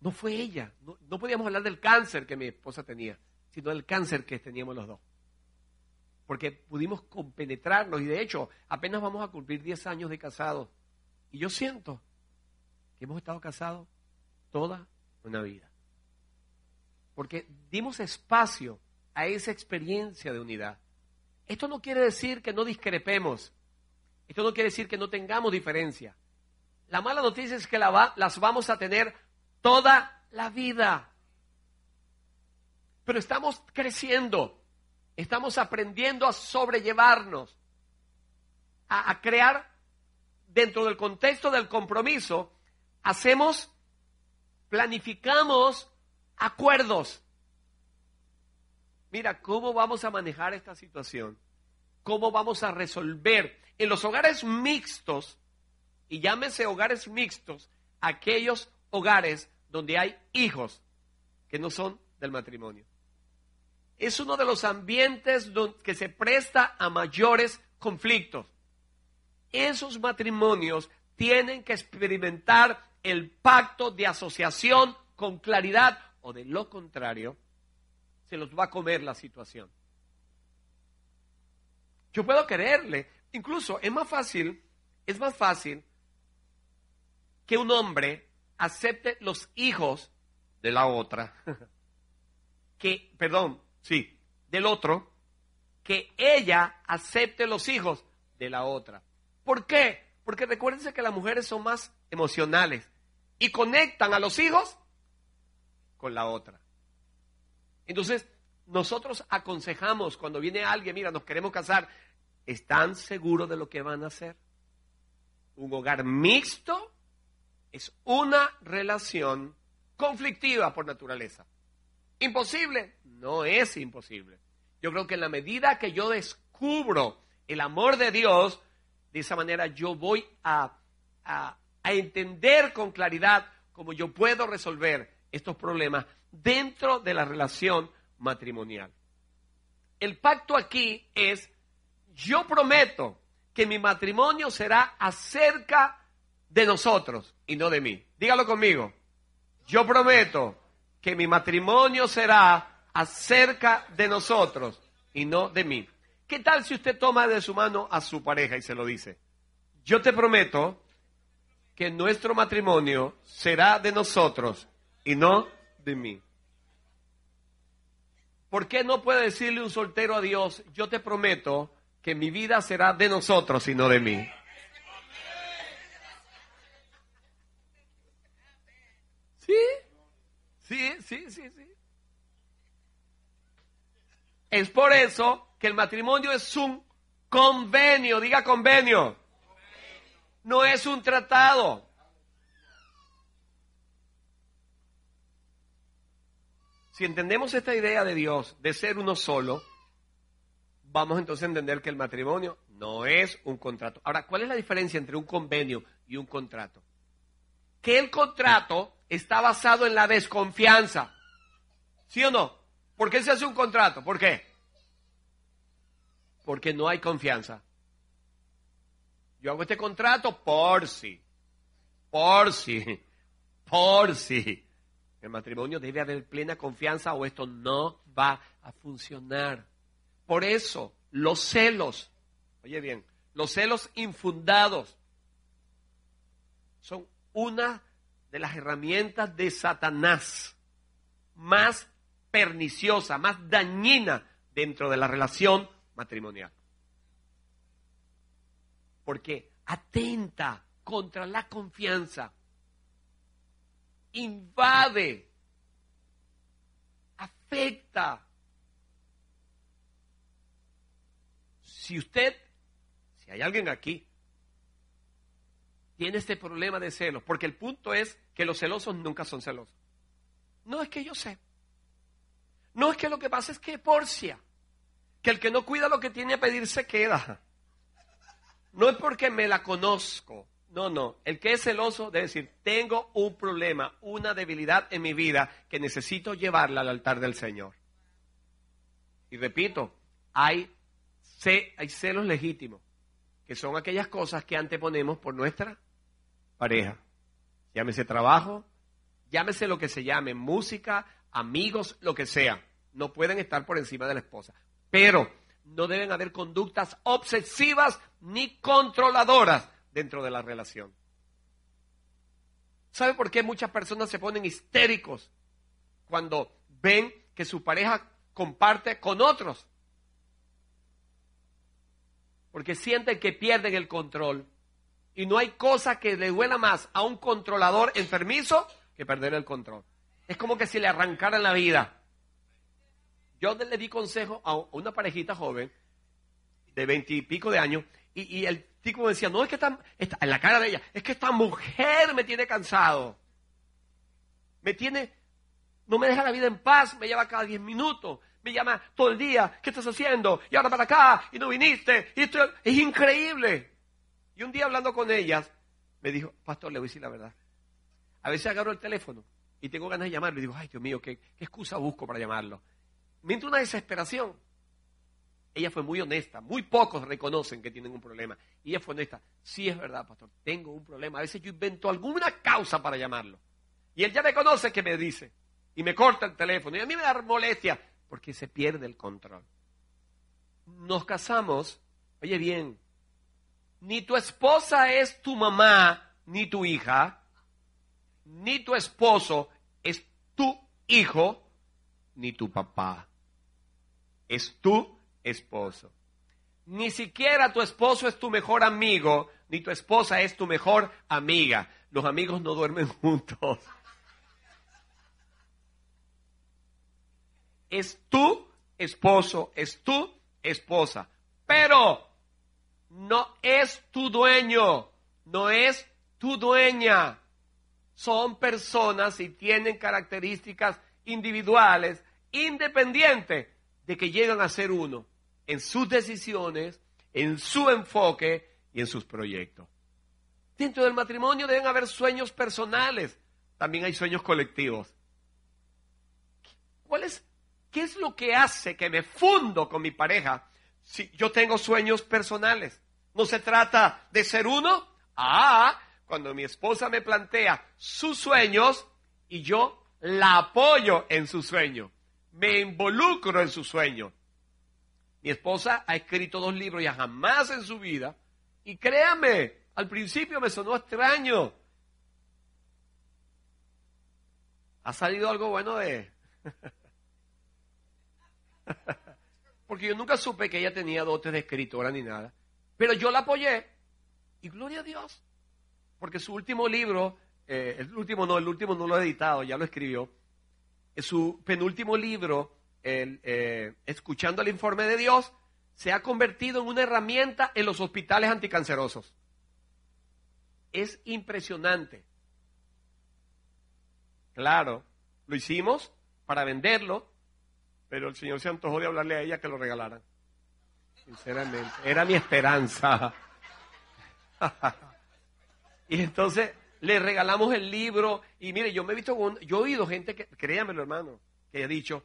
no fue ella. No, podíamos hablar del cáncer que mi esposa tenía, sino del cáncer que teníamos los dos. Porque pudimos compenetrarnos y de hecho apenas vamos a cumplir 10 años de casados. Y yo siento que hemos estado casados toda una vida. Porque dimos espacio a esa experiencia de unidad. Esto no quiere decir que no discrepemos. Esto no quiere decir que no tengamos diferencia. La mala noticia es que las vamos a tener toda la vida. Pero estamos creciendo. Estamos aprendiendo a sobrellevarnos, a, a crear dentro del contexto del compromiso, hacemos, planificamos acuerdos. Mira, ¿cómo vamos a manejar esta situación? ¿Cómo vamos a resolver? En los hogares mixtos, y llámese hogares mixtos, aquellos hogares donde hay hijos que no son del matrimonio. Es uno de los ambientes que se presta a mayores conflictos. Esos matrimonios tienen que experimentar el pacto de asociación con claridad o de lo contrario, se los va a comer la situación. Yo puedo quererle, incluso es más fácil, es más fácil que un hombre acepte los hijos de la otra, que, perdón, sí, del otro, que ella acepte los hijos de la otra. ¿Por qué? Porque recuérdense que las mujeres son más emocionales y conectan a los hijos con la otra. Entonces, nosotros aconsejamos cuando viene alguien, mira, nos queremos casar, ¿están seguros de lo que van a hacer? Un hogar mixto es una relación conflictiva por naturaleza. ¿Imposible? No es imposible. Yo creo que en la medida que yo descubro el amor de Dios, de esa manera yo voy a, a, entender con claridad cómo yo puedo resolver estos problemas dentro de la relación matrimonial. El pacto aquí es, yo prometo que mi matrimonio será acerca de nosotros y no de mí. Dígalo conmigo. Yo prometo que mi matrimonio será acerca de nosotros y no de mí. ¿Qué tal si usted toma de su mano a su pareja y se lo dice? Yo te prometo que nuestro matrimonio será de nosotros y no de mí. ¿Por qué no puede decirle un soltero a Dios, yo te prometo que mi vida será de nosotros y no de mí? ¿Sí? Sí, sí, sí, sí. Es por eso que el matrimonio es un convenio, diga convenio. No es un tratado. Si entendemos esta idea de Dios de ser uno solo, vamos entonces a entender que el matrimonio no es un contrato. Ahora, ¿cuál es la diferencia entre un convenio y un contrato? Que el contrato está basado en la desconfianza. ¿Sí o no? ¿Por qué se hace un contrato? ¿Por qué? Porque no hay confianza. Yo hago este contrato por si, por si, por si el matrimonio debe haber plena confianza o esto no va a funcionar. Por eso, los celos, oye bien, los celos infundados son una de las herramientas de Satanás más perniciosa, más dañina dentro de la relación matrimonial. Porque atenta contra la confianza invade, afecta. Si usted, si hay alguien aquí, tiene este problema de celos, porque el punto es que los celosos nunca son celosos. No es que yo sé. No es que lo que pasa es que porcia. Que el que no cuida lo que tiene a pedir se queda. No es porque me la conozco. No, no. El que es celoso debe decir, tengo un problema, una debilidad en mi vida que necesito llevarla al altar del Señor. Y repito, hay, hay celos legítimos, que son aquellas cosas que anteponemos por nuestra pareja. Llámese trabajo, llámese lo que se llame, música, amigos, lo que sea. No pueden estar por encima de la esposa. Pero no deben haber conductas obsesivas ni controladoras dentro de la relación. ¿Sabe por qué muchas personas se ponen histéricos cuando ven que su pareja comparte con otros? Porque sienten que pierden el control. Y no hay cosa que le duela más a un controlador enfermizo que perder el control. Es como que si le arrancaran la vida. yo le di consejo a una parejita joven de veintipico de años y, el tipo me decía, no, es que está, en la cara de ella, es que esta mujer me tiene cansado. Me tiene, no me deja la vida en paz, me lleva cada diez minutos, me llama todo el día, ¿qué estás haciendo? Y ahora para acá, y no viniste, y esto es increíble. Y un día hablando con ellas, me dijo, pastor, le voy a decir la verdad. A veces agarro el teléfono y tengo ganas de llamarlo y digo, ay Dios mío, ¿qué, excusa busco para llamarlo? Me entra una desesperación. Ella fue muy honesta, muy pocos reconocen que tienen un problema. Y ella fue honesta, sí es verdad, pastor, tengo un problema. A veces yo invento alguna causa para llamarlo. Y él ya me conoce que me dice. Y me corta el teléfono. Y a mí me da molestia porque se pierde el control. Nos casamos, oye bien, ni tu esposa es tu mamá, ni tu hija, ni tu esposo es tu hijo, ni tu papá. Es tu esposo. Ni siquiera tu esposo es tu mejor amigo, ni tu esposa es tu mejor amiga. Los amigos no duermen juntos. Es tu esposo, es tu esposa. Pero no es tu dueño, no es tu dueña. Son personas y tienen características individuales, independientes de que llegan a ser uno en sus decisiones, en su enfoque y en sus proyectos. Dentro del matrimonio deben haber sueños personales, también hay sueños colectivos. ¿Cuál es, ¿Qué es lo que hace que me fundo con mi pareja si yo tengo sueños personales? ¿No se trata de ser uno? Ah, cuando mi esposa me plantea sus sueños y yo la apoyo en su sueño, me involucro en su sueño. Mi esposa ha escrito dos libros ya jamás en su vida y créame, al principio me sonó extraño. ¿Ha salido algo bueno de...? Porque yo nunca supe que ella tenía dotes de escritora ni nada. Pero yo la apoyé y gloria a Dios. Porque su último libro, eh, el último no, el último no lo ha editado, ya lo escribió. Su penúltimo libro, el, eh, Escuchando el informe de Dios, se ha convertido en una herramienta en los hospitales anticancerosos. Es impresionante. Claro, lo hicimos para venderlo, pero el Señor se antojó de hablarle a ella que lo regalaran. Sinceramente, era mi esperanza. y entonces le regalamos el libro y mire, yo me he visto, yo he oído gente que, créanmelo hermano, que ha dicho,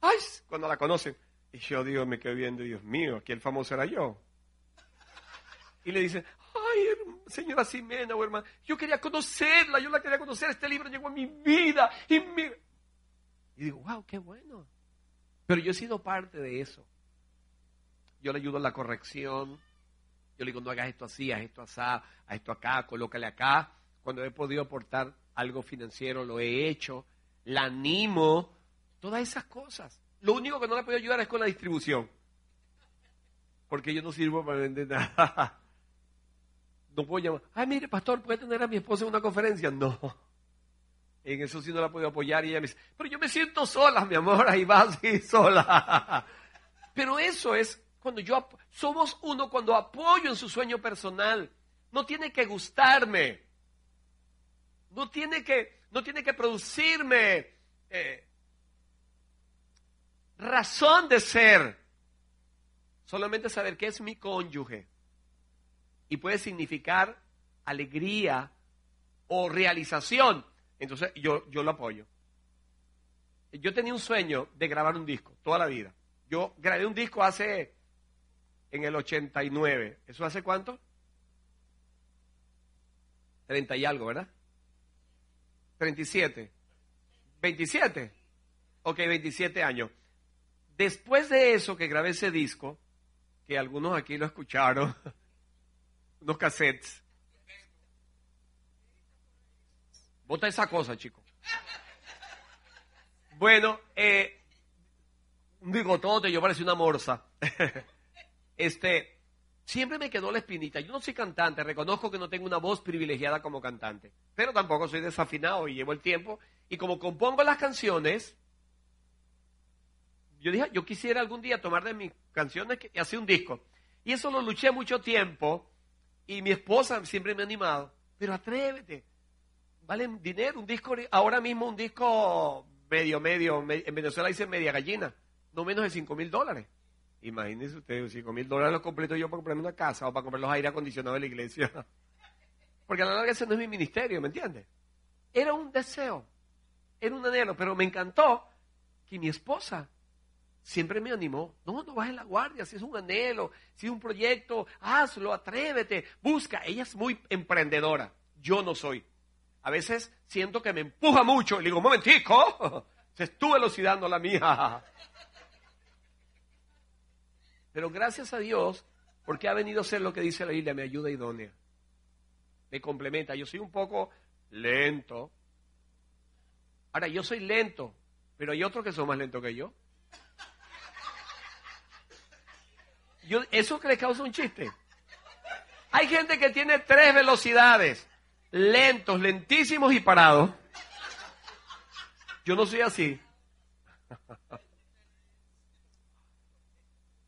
ay, cuando la conocen, y yo digo, me quedo viendo, Dios mío, aquí el famoso era yo. Y le dicen, ay, señora Simena o hermana, yo quería conocerla, yo la quería conocer, este libro llegó a mi vida y mira. Y digo, wow, qué bueno. Pero yo he sido parte de eso yo le ayudo en la corrección, yo le digo, no hagas esto así, haz esto así, haz esto acá, colócale acá. Cuando he podido aportar algo financiero, lo he hecho, la animo, todas esas cosas. Lo único que no le puedo ayudar es con la distribución. Porque yo no sirvo para vender nada. No puedo llamar, ay, mire, pastor, ¿puede tener a mi esposa en una conferencia? No. En eso sí no la puedo apoyar. Y ella me dice, pero yo me siento sola, mi amor, ahí va así sola. Pero eso es cuando yo somos uno cuando apoyo en su sueño personal. No tiene que gustarme. No tiene que, no tiene que producirme eh, razón de ser. Solamente saber que es mi cónyuge. Y puede significar alegría o realización. Entonces yo, yo lo apoyo. Yo tenía un sueño de grabar un disco toda la vida. Yo grabé un disco hace en el 89. ¿Eso hace cuánto? 30 y algo, ¿verdad? 37. 27. Ok, 27 años. Después de eso que grabé ese disco, que algunos aquí lo escucharon, unos cassettes. Bota esa cosa, chico. Bueno, eh, un bigotote, yo parecía una morsa. este, siempre me quedó la espinita. Yo no soy cantante, reconozco que no tengo una voz privilegiada como cantante, pero tampoco soy desafinado y llevo el tiempo. Y como compongo las canciones, yo dije, yo quisiera algún día tomar de mis canciones y hacer un disco. Y eso lo luché mucho tiempo y mi esposa siempre me ha animado. Pero atrévete, vale dinero, un disco, ahora mismo un disco medio, medio, en Venezuela dice media gallina, no menos de 5 mil dólares. Imagínense ustedes, 5 mil dólares los completo yo para comprarme una casa o para comprar los aire acondicionados de la iglesia. Porque a la larga ese no es mi ministerio, ¿me entiendes? Era un deseo, era un anhelo, pero me encantó que mi esposa siempre me animó. No, no bajes la guardia, si es un anhelo, si es un proyecto, hazlo, atrévete, busca. Ella es muy emprendedora, yo no soy. A veces siento que me empuja mucho y le digo, momentico, se estuvo velocidad la mía. Pero gracias a Dios, porque ha venido a ser lo que dice la Biblia, me ayuda idónea. Me complementa. Yo soy un poco lento. Ahora, yo soy lento, pero hay otros que son más lentos que yo. yo ¿Eso que le causa un chiste? Hay gente que tiene tres velocidades lentos, lentísimos y parados. Yo no soy así.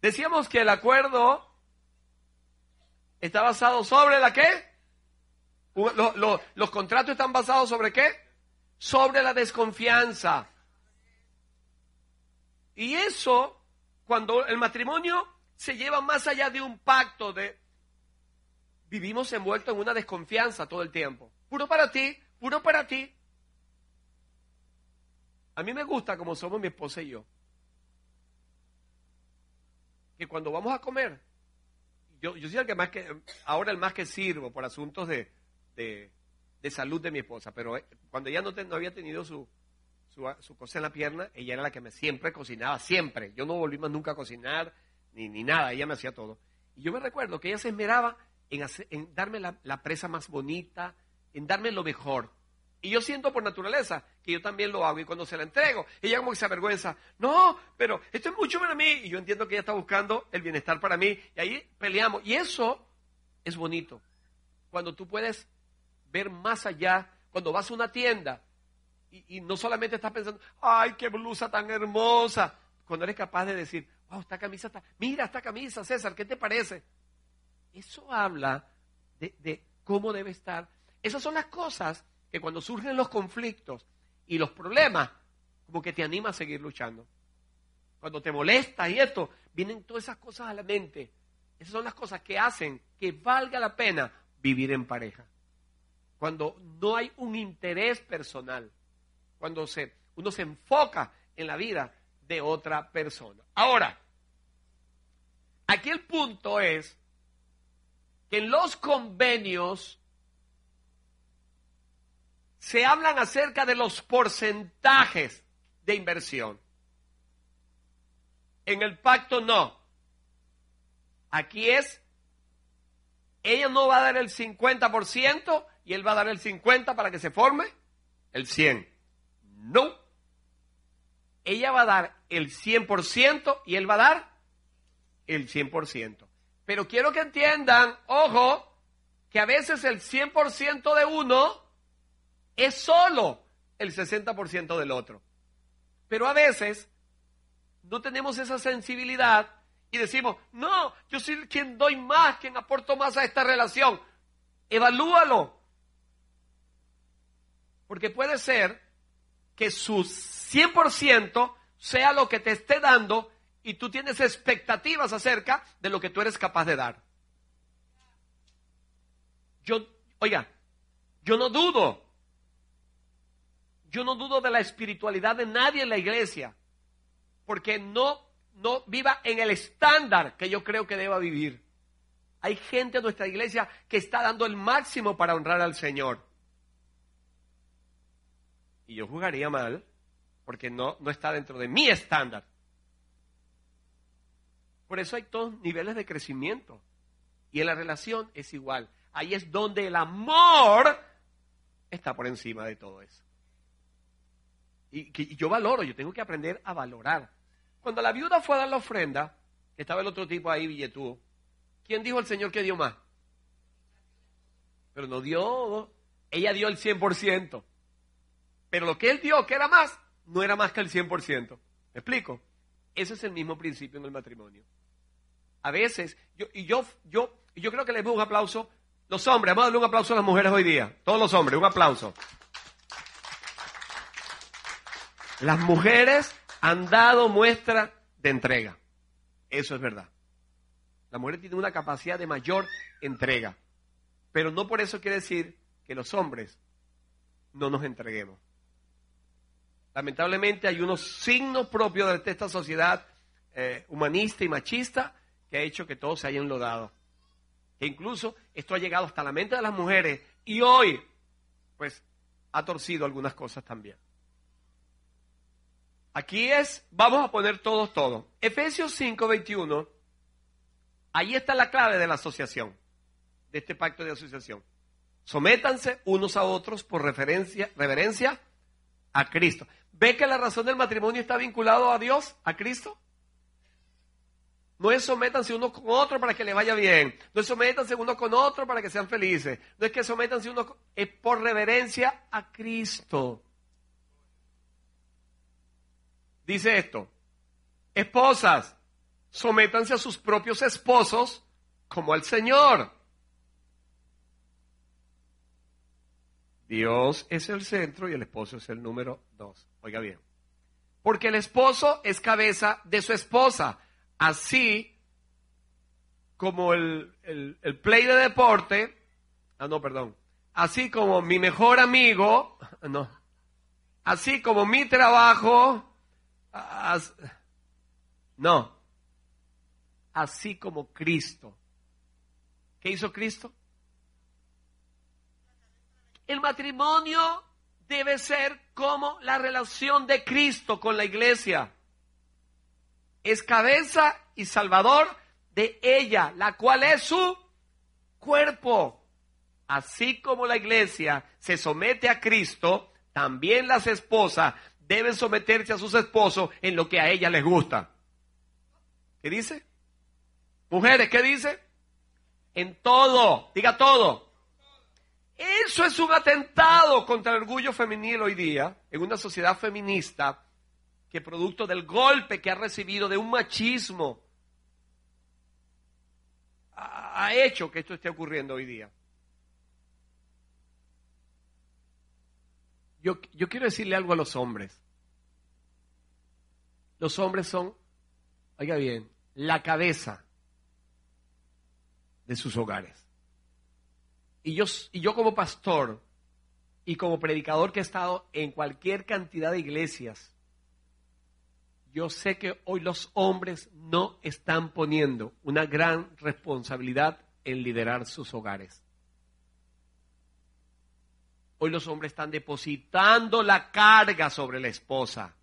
Decíamos que el acuerdo está basado sobre la qué? los contratos están basados sobre qué? Sobre la desconfianza. Y eso, cuando el matrimonio se lleva más allá de un pacto de vivimos envueltos en una desconfianza todo el tiempo. Puro para ti, puro para ti. A mí me gusta como somos mi esposa y yo. Que cuando vamos a comer, yo, yo soy el que más que, ahora el más que sirvo por asuntos de, de, salud de mi esposa, pero eh, cuando ella no, no había tenido su, su, cosa en la pierna, ella era la que me siempre cocinaba, siempre. Yo no volví más nunca a cocinar, ni, ni nada, ella me hacía todo. Y yo me recuerdo que ella se esmeraba en, darme la, presa más bonita, en darme lo mejor. Y yo siento por naturaleza que yo también lo hago. Y cuando se la entrego, ella como que se avergüenza. No, pero esto es mucho para mí. Y yo entiendo que ella está buscando el bienestar para mí. Y ahí peleamos. Y eso es bonito. Cuando tú puedes ver más allá, cuando vas a una tienda y, no solamente estás pensando, ay, qué blusa tan hermosa. Cuando eres capaz de decir, wow, esta camisa está, mira esta camisa, César, ¿qué te parece? Eso habla de, cómo debe estar. Esas son las cosas que cuando surgen los conflictos y los problemas, como que te anima a seguir luchando. Cuando te molesta y esto, vienen todas esas cosas a la mente. Esas son las cosas que hacen que valga la pena vivir en pareja. Cuando no hay un interés personal, cuando se, uno se enfoca en la vida de otra persona. Ahora, aquí el punto es en los convenios se hablan acerca de los porcentajes de inversión. En el pacto no. Aquí es, ella no va a dar el 50% y él va a dar el 50% para que se forme el 100%. No. Ella va a dar el 100% y él va a dar el 100%. Pero quiero que entiendan, ojo, que a veces el 100% de uno es solo el 60% del otro. Pero a veces no tenemos esa sensibilidad y decimos, no, yo soy quien doy más, quien aporto más a esta relación. Evalúalo. Porque puede ser que su 100% sea lo que te esté dando y tú tienes expectativas acerca de lo que tú eres capaz de dar. Yo, oiga, yo no dudo, yo no dudo de la espiritualidad de nadie en la iglesia, porque no, no viva en el estándar que yo creo que deba vivir. Hay gente en nuestra iglesia que está dando el máximo para honrar al Señor. Y yo jugaría mal porque no, no está dentro de mi estándar. Por eso hay todos niveles de crecimiento. Y en la relación es igual. Ahí es donde el amor está por encima de todo eso. Y, que, yo valoro, yo tengo que aprender a valorar. Cuando la viuda fue a dar la ofrenda, estaba el otro tipo ahí, billetudo, ¿quién dijo al Señor que dio más? Pero no dio, ella dio el 100%. Pero lo que él dio, que era más, no era más que el 100%. ¿Me explico? Ese es el mismo principio en el matrimonio. A veces, yo, y yo, yo, yo creo que le doy un aplauso. Los hombres, vamos a darle un aplauso a las mujeres hoy día. Todos los hombres, un aplauso. Las mujeres han dado muestra de entrega. Eso es verdad. La mujer tiene una capacidad de mayor entrega. Pero no por eso quiere decir que los hombres no nos entreguemos. Lamentablemente hay unos signos propios de esta sociedad eh, humanista y machista que ha hecho que todo se haya enlodado. Que incluso esto ha llegado hasta la mente de las mujeres y hoy, pues, ha torcido algunas cosas también. Aquí es, vamos a poner todos, todo. Efesios 5, 21, ahí está la clave de la asociación, de este pacto de asociación. Sométanse unos a otros por referencia, reverencia a Cristo. ¿Ve que la razón del matrimonio está vinculado a Dios, a Cristo? No es sométanse uno con otro para que le vaya bien. No es sométanse uno con otro para que sean felices. No es que sométanse uno con... Es por reverencia a Cristo. Dice esto. Esposas, sométanse a sus propios esposos como al Señor. Dios es el centro y el esposo es el número dos. Oiga bien. Porque el esposo es cabeza de su esposa. Así como el, el, play de deporte. Ah, no, perdón. Así como mi mejor amigo. No. Así como mi trabajo. No. Así como Cristo. ¿Qué hizo Cristo? El matrimonio debe ser como la relación de Cristo con la iglesia. Es cabeza y salvador de ella, la cual es su cuerpo. Así como la iglesia se somete a Cristo, también las esposas deben someterse a sus esposos en lo que a ellas les gusta. ¿Qué dice? Mujeres, ¿qué dice? En todo, diga todo. Eso es un atentado contra el orgullo femenil hoy día, en una sociedad feminista que producto del golpe que ha recibido de un machismo ha hecho que esto esté ocurriendo hoy día. Yo, yo quiero decirle algo a los hombres. Los hombres son, oiga bien, la cabeza de sus hogares. Y yo, y yo como pastor y como predicador que he estado en cualquier cantidad de iglesias, yo sé que hoy los hombres no están poniendo una gran responsabilidad en liderar sus hogares. Hoy los hombres están depositando la carga sobre la esposa.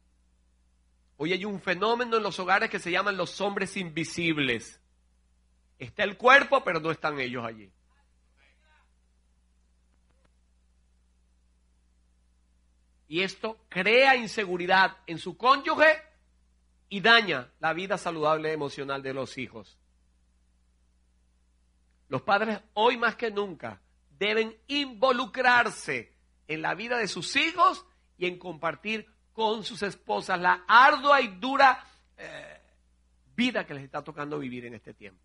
Hoy hay un fenómeno en los hogares que se llaman los hombres invisibles. Está el cuerpo, pero no están ellos allí. Y esto crea inseguridad en su cónyuge y daña la vida saludable emocional de los hijos. Los padres hoy más que nunca deben involucrarse en la vida de sus hijos y en compartir con sus esposas la ardua y dura eh, vida que les está tocando vivir en este tiempo.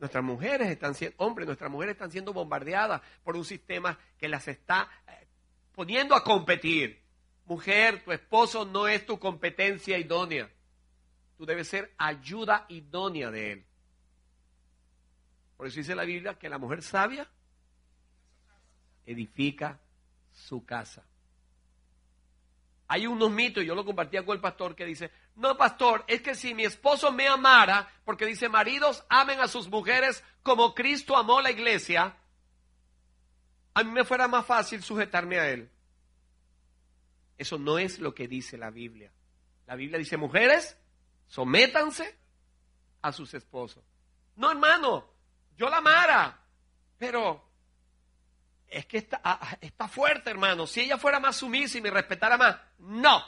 Nuestras mujeres están siendo, hombres, nuestras mujeres están siendo bombardeadas por un sistema que las está eh, poniendo a competir. Mujer, tu esposo no es tu competencia idónea. Tú debes ser ayuda idónea de él. Por eso dice la Biblia que la mujer sabia edifica su casa. Hay unos mitos, yo lo compartía con el pastor, que dice, no, pastor, es que si mi esposo me amara, porque dice, maridos amen a sus mujeres como Cristo amó la iglesia, a mí me fuera más fácil sujetarme a él. Eso no es lo que dice la Biblia. La Biblia dice, mujeres, sométanse a sus esposos. No, hermano, yo la amara, pero es que ah, ah, está, fuerte, hermano. Si ella fuera más sumisa y me respetara más, no.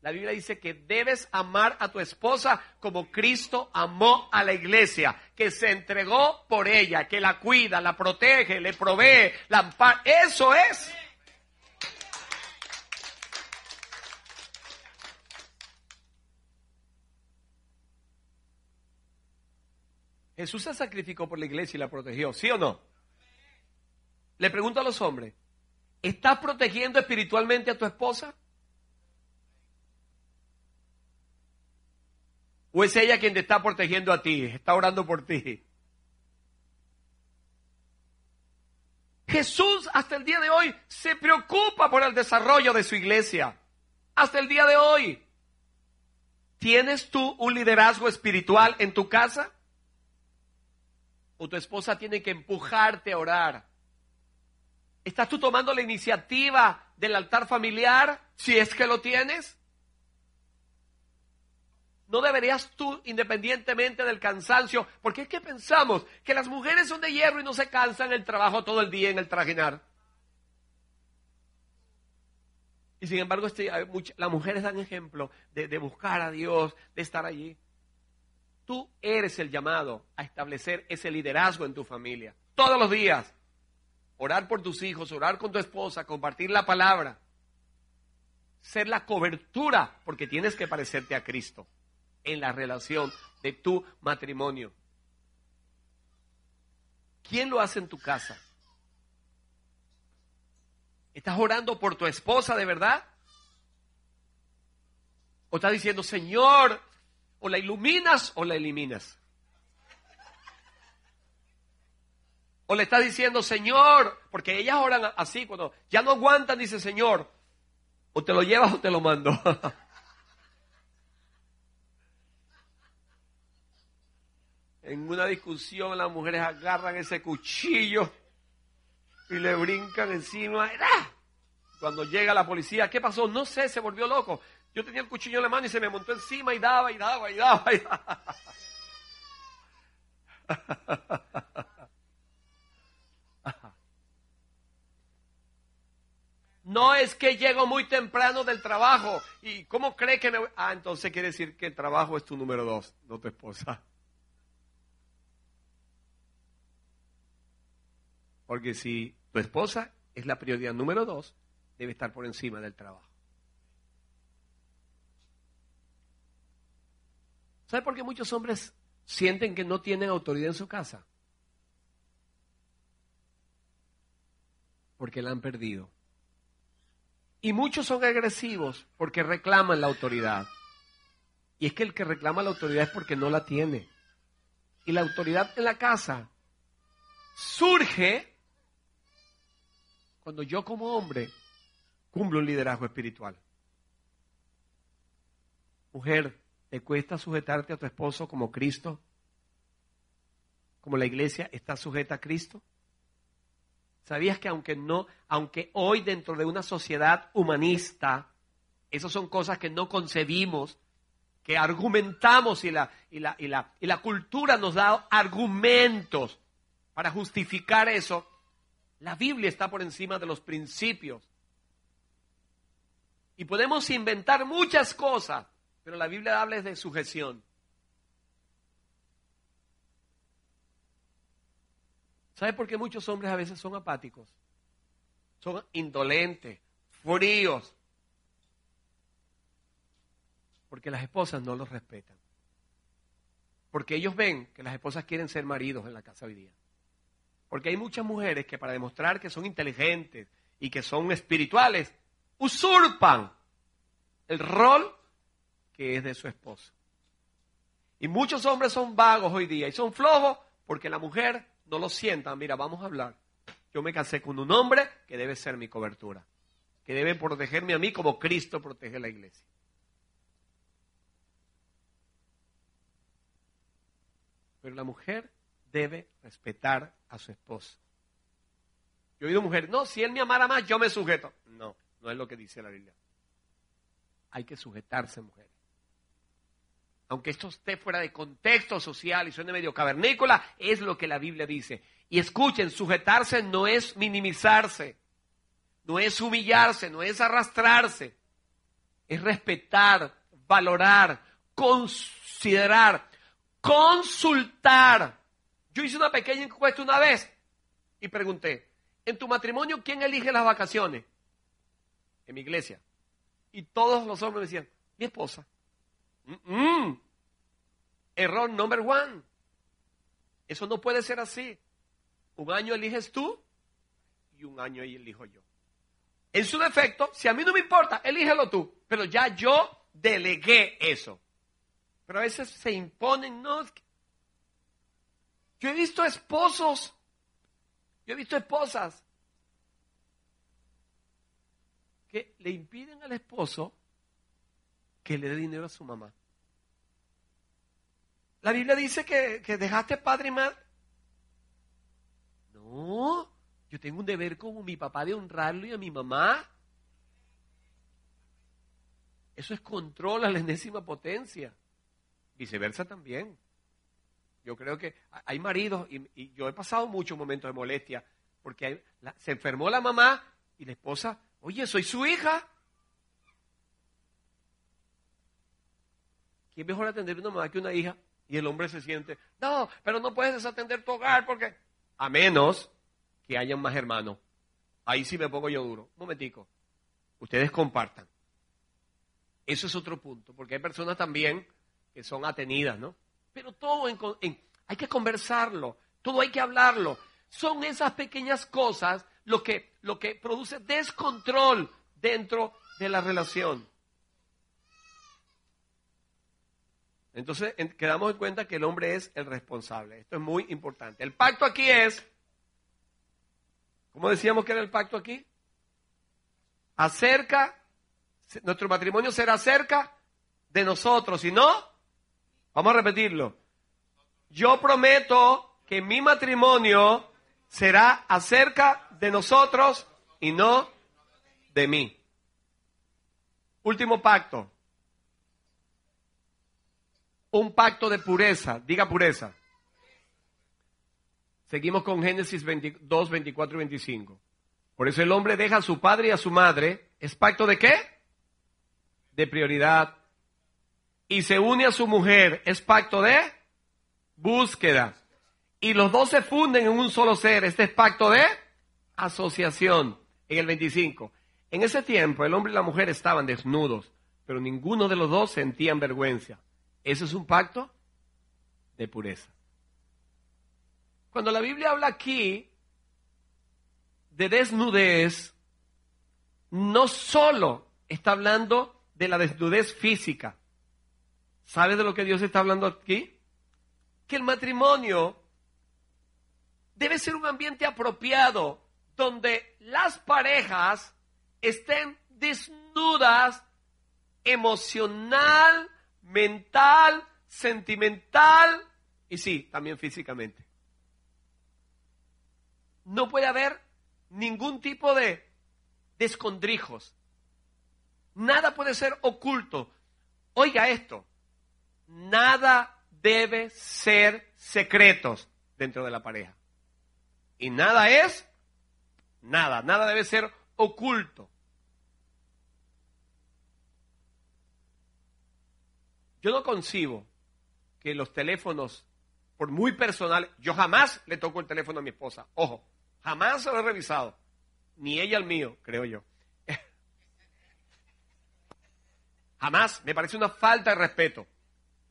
La Biblia dice que debes amar a tu esposa como Cristo amó a la iglesia, que se entregó por ella, que la cuida, la protege, le provee, la ampara. Eso es. Jesús se sacrificó por la iglesia y la protegió, ¿sí o no? Le pregunto a los hombres, ¿estás protegiendo espiritualmente a tu esposa? ¿O es ella quien te está protegiendo a ti, está orando por ti? Jesús hasta el día de hoy se preocupa por el desarrollo de su iglesia. Hasta el día de hoy. ¿Tienes tú un liderazgo espiritual en tu casa? ¿O tu esposa tiene que empujarte a orar? ¿Estás tú tomando la iniciativa del altar familiar si es que lo tienes? ¿No deberías tú, independientemente del cansancio, porque es que pensamos que las mujeres son de hierro y no se cansan el trabajo todo el día en el trajinar? Y sin embargo, este, las mujeres dan ejemplo de, de buscar a Dios, de estar allí. Tú eres el llamado a establecer ese liderazgo en tu familia. Todos los días. Orar por tus hijos, orar con tu esposa, compartir la palabra. Ser la cobertura, porque tienes que parecerte a Cristo en la relación de tu matrimonio. ¿Quién lo hace en tu casa? ¿Estás orando por tu esposa de verdad? ¿O estás diciendo, Señor, o la iluminas o la eliminas? O le estás diciendo, Señor, porque ellas oran así, cuando ya no aguantan, dice Señor, o te lo llevas o te lo mando. en una discusión las mujeres agarran ese cuchillo y le brincan encima. Cuando llega la policía, ¿qué pasó? No sé, se volvió loco. Yo tenía el cuchillo en la mano y se me montó encima y daba y daba y daba y daba. No es que llego muy temprano del trabajo y ¿cómo cree que me voy? Ah, entonces quiere decir que el trabajo es tu número dos, no tu esposa. Porque si tu esposa es la prioridad número dos, debe estar por encima del trabajo. ¿Sabe por qué muchos hombres sienten que no tienen autoridad en su casa? Porque la han perdido. Y muchos son agresivos porque reclaman la autoridad. Y es que el que reclama la autoridad es porque no la tiene. Y la autoridad en la casa surge cuando yo como hombre cumplo un liderazgo espiritual. Mujer, ¿te cuesta sujetarte a tu esposo como Cristo? Como la iglesia está sujeta a Cristo? ¿Sabías que aunque no, aunque hoy dentro de una sociedad humanista, esas son cosas que no concebimos, que argumentamos y la, y la, y la, y la cultura nos da argumentos para justificar eso, la Biblia está por encima de los principios. Y podemos inventar muchas cosas, pero la Biblia habla de sujeción. ¿Sabe por qué muchos hombres a veces son apáticos? Son indolentes, fríos. Porque las esposas no los respetan. Porque ellos ven que las esposas quieren ser maridos en la casa hoy día. Porque hay muchas mujeres que para demostrar que son inteligentes y que son espirituales, usurpan el rol que es de su esposo. Y muchos hombres son vagos hoy día y son flojos porque la mujer no lo sienta. Mira, vamos a hablar. Yo me casé con un hombre que debe ser mi cobertura, que debe protegerme a mí como Cristo protege la iglesia. Pero la mujer debe respetar a su esposo. Yo he oído mujeres, no, si él me amara más, yo me sujeto. No, no es lo que dice la Biblia. Hay que sujetarse, mujeres. Aunque esto esté fuera de contexto social y suene medio cavernícola, es lo que la Biblia dice. Y escuchen, sujetarse no es minimizarse, no es humillarse, no es arrastrarse, es respetar, valorar, considerar, consultar yo hice una pequeña encuesta una vez y pregunté, ¿en tu matrimonio quién elige las vacaciones? En mi iglesia. Y todos los hombres me decían, mi esposa. Error number one. Eso no puede ser así. Un año eliges tú y un año elijo yo. En su defecto, si a mí no me importa, elígelo tú. Pero ya yo delegué eso. Pero a veces se imponen, no. Yo he visto esposos, yo he visto esposas que le impiden al esposo que le dé dinero a su mamá. La Biblia dice que, que dejaste padre y madre. No, yo tengo un deber como mi papá de honrarlo y a mi mamá. Eso es control a la enésima potencia. Viceversa también. Yo creo que hay maridos, y, yo he pasado muchos momentos de molestia, porque se enfermó la mamá y la esposa, oye, soy su hija. ¿Quién mejor atender a una mamá que una hija? Y el hombre se siente, no, pero no puedes desatender tu hogar porque... A menos que hayan más hermanos. Ahí sí me pongo yo duro. Un momentico. Ustedes compartan. Eso es otro punto, porque hay personas también que son atenidas, ¿no? Pero todo en, hay que conversarlo, todo hay que hablarlo. Son esas pequeñas cosas lo que, lo que produce descontrol dentro de la relación. Entonces quedamos en cuenta que el hombre es el responsable. Esto es muy importante. El pacto aquí es, ¿cómo decíamos que era el pacto aquí? Acerca, nuestro matrimonio será cerca de nosotros, si no, Vamos a repetirlo. Yo prometo que mi matrimonio será acerca de nosotros y no de mí. Último pacto. Un pacto de pureza. Diga pureza. Seguimos con Génesis 22, 24 y 25. Por eso el hombre deja a su padre y a su madre. ¿Es pacto de qué? De prioridad y se une a su mujer, es pacto de búsqueda. Y los dos se funden en un solo ser, este es pacto de asociación. En el 25. En ese tiempo el hombre y la mujer estaban desnudos, pero ninguno de los dos sentían vergüenza. Eso es un pacto de pureza. Cuando la Biblia habla aquí de desnudez, no solo está hablando de la desnudez física, ¿Sabe de lo que Dios está hablando aquí? Que el matrimonio debe ser un ambiente apropiado donde las parejas estén desnudas emocional, mental, sentimental y sí, también físicamente. No puede haber ningún tipo de descondrijos. Nada puede ser oculto. Oiga esto, nada debe ser secretos dentro de la pareja. Y nada es nada, nada debe ser oculto. Yo no concibo que los teléfonos, por muy personal, yo jamás le toco el teléfono a mi esposa. Ojo, jamás se lo he revisado. Ni ella el mío, creo yo. jamás. Me parece una falta de respeto.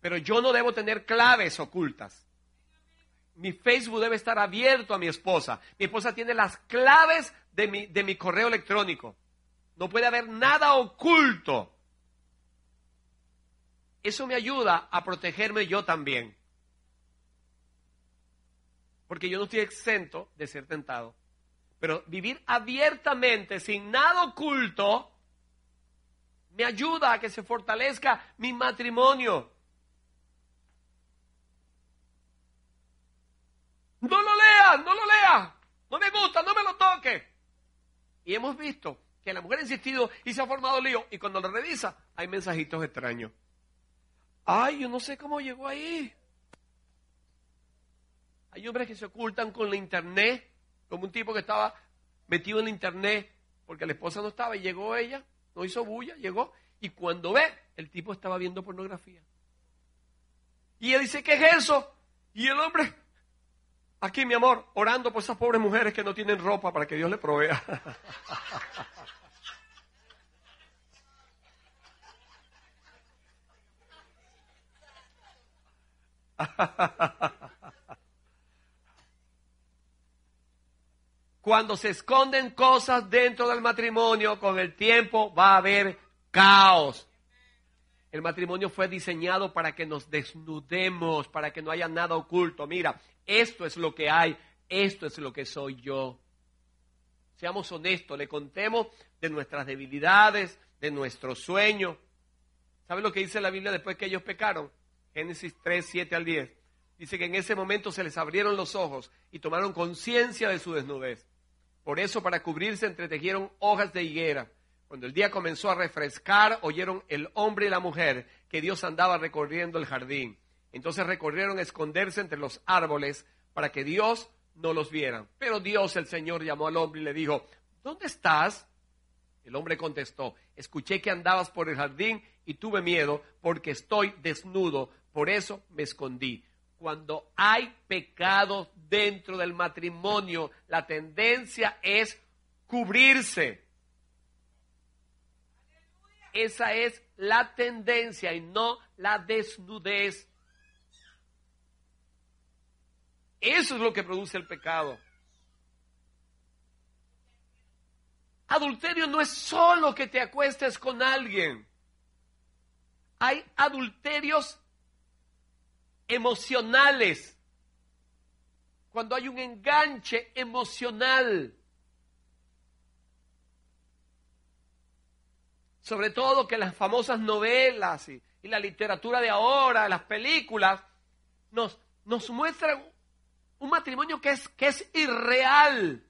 Pero yo no debo tener claves ocultas. Mi Facebook debe estar abierto a mi esposa. Mi esposa tiene las claves de mi, de mi correo electrónico. No puede haber nada oculto. Eso me ayuda a protegerme yo también. Porque yo no estoy exento de ser tentado. Pero vivir abiertamente, sin nada oculto, me ayuda a que se fortalezca mi matrimonio. No lo lea, no lo lea. No me gusta, no me lo toque. Y hemos visto que la mujer ha insistido y se ha formado lío. Y cuando lo revisa, hay mensajitos extraños. Ay, yo no sé cómo llegó ahí. Hay hombres que se ocultan con la internet, como un tipo que estaba metido en la internet porque la esposa no estaba y llegó ella, no hizo bulla, llegó. Y cuando ve, el tipo estaba viendo pornografía. Y ella dice, ¿qué es eso? Y el hombre, Aquí, mi amor, orando por esas pobres mujeres que no tienen ropa para que Dios le provea. Cuando se esconden cosas dentro del matrimonio, con el tiempo va a haber caos. El matrimonio fue diseñado para que nos desnudemos, para que no haya nada oculto. Mira, esto es lo que hay, esto es lo que soy yo. Seamos honestos, le contemos de nuestras debilidades, de nuestros sueños. ¿Saben lo que dice la Biblia después que ellos pecaron? Génesis 3, 7 al 10. Dice que en ese momento se les abrieron los ojos y tomaron conciencia de su desnudez. Por eso, para cubrirse, entretejieron hojas de higuera cuando el día comenzó a refrescar, oyeron el hombre y la mujer que Dios andaba recorriendo el jardín. Entonces recorrieron a esconderse entre los árboles para que Dios no los viera. Pero Dios, el Señor, llamó al hombre y le dijo, ¿dónde estás? El hombre contestó, escuché que andabas por el jardín y tuve miedo porque estoy desnudo, por eso me escondí. Cuando hay pecado dentro del matrimonio, la tendencia es cubrirse. Esa es la tendencia y no la desnudez. Eso es lo que produce el pecado. Adulterio no es solo que te acuestes con alguien. Hay adulterios emocionales. Cuando hay un enganche emocional. sobre todo que las famosas novelas y, la literatura de ahora, las películas, nos, nos muestran un matrimonio que es, que es irreal.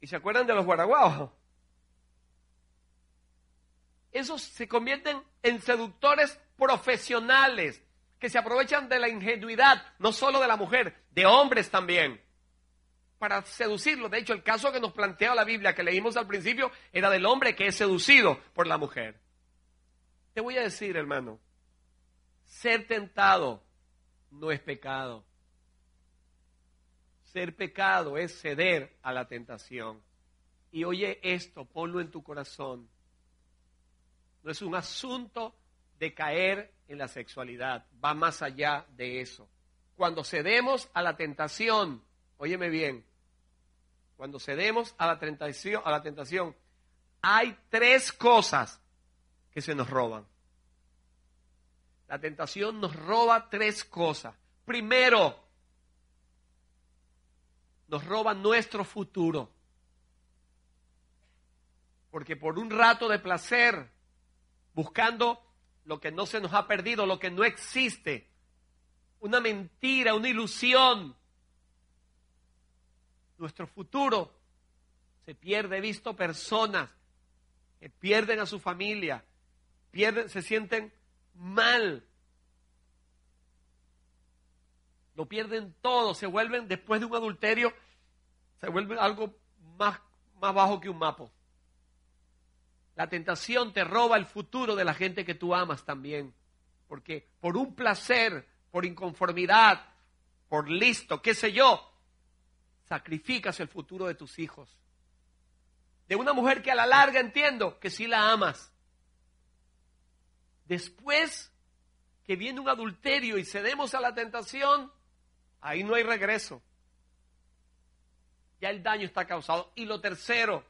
¿Y se acuerdan de los guaraguaos? Esos se convierten en seductores profesionales que se aprovechan de la ingenuidad, no solo de la mujer, de hombres también para seducirlo. De hecho, el caso que nos plantea la Biblia que leímos al principio era del hombre que es seducido por la mujer. Te voy a decir, hermano, ser tentado no es pecado. Ser pecado es ceder a la tentación. Y oye esto, ponlo en tu corazón. No es un asunto de caer en la sexualidad, va más allá de eso. Cuando cedemos a la tentación, óyeme bien, cuando cedemos a la tentación, a la tentación, hay tres cosas que se nos roban. La tentación nos roba tres cosas. Primero, nos roba nuestro futuro. Porque por un rato de placer, buscando lo que no se nos ha perdido, lo que no existe, una mentira, una ilusión, nuestro futuro. Se pierde, he visto personas que pierden a su familia, pierden, se sienten mal. Lo pierden todo, se vuelven después de un adulterio, se vuelven algo más, más bajo que un mapo. La tentación te roba el futuro de la gente que tú amas también. Porque por un placer, por inconformidad, por listo, qué sé yo, sacrificas el futuro de tus hijos. De una mujer que a la larga entiendo que sí la amas. Después que viene un adulterio y cedemos a la tentación, ahí no hay regreso. Ya el daño está causado. Y lo tercero,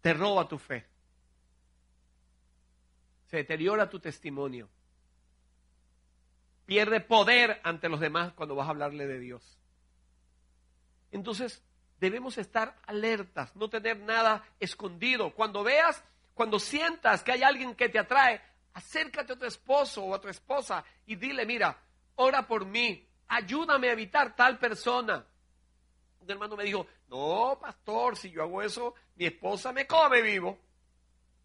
te roba tu fe. Se deteriora tu testimonio. Pierde poder ante los demás cuando vas a hablarle de Dios. Entonces, debemos estar alertas, no tener nada escondido. Cuando veas, cuando sientas que hay alguien que te atrae, acércate a tu esposo o a tu esposa y dile, mira, ora por mí, ayúdame a evitar tal persona. Un hermano me dijo, no, pastor, si yo hago eso, mi esposa me come vivo.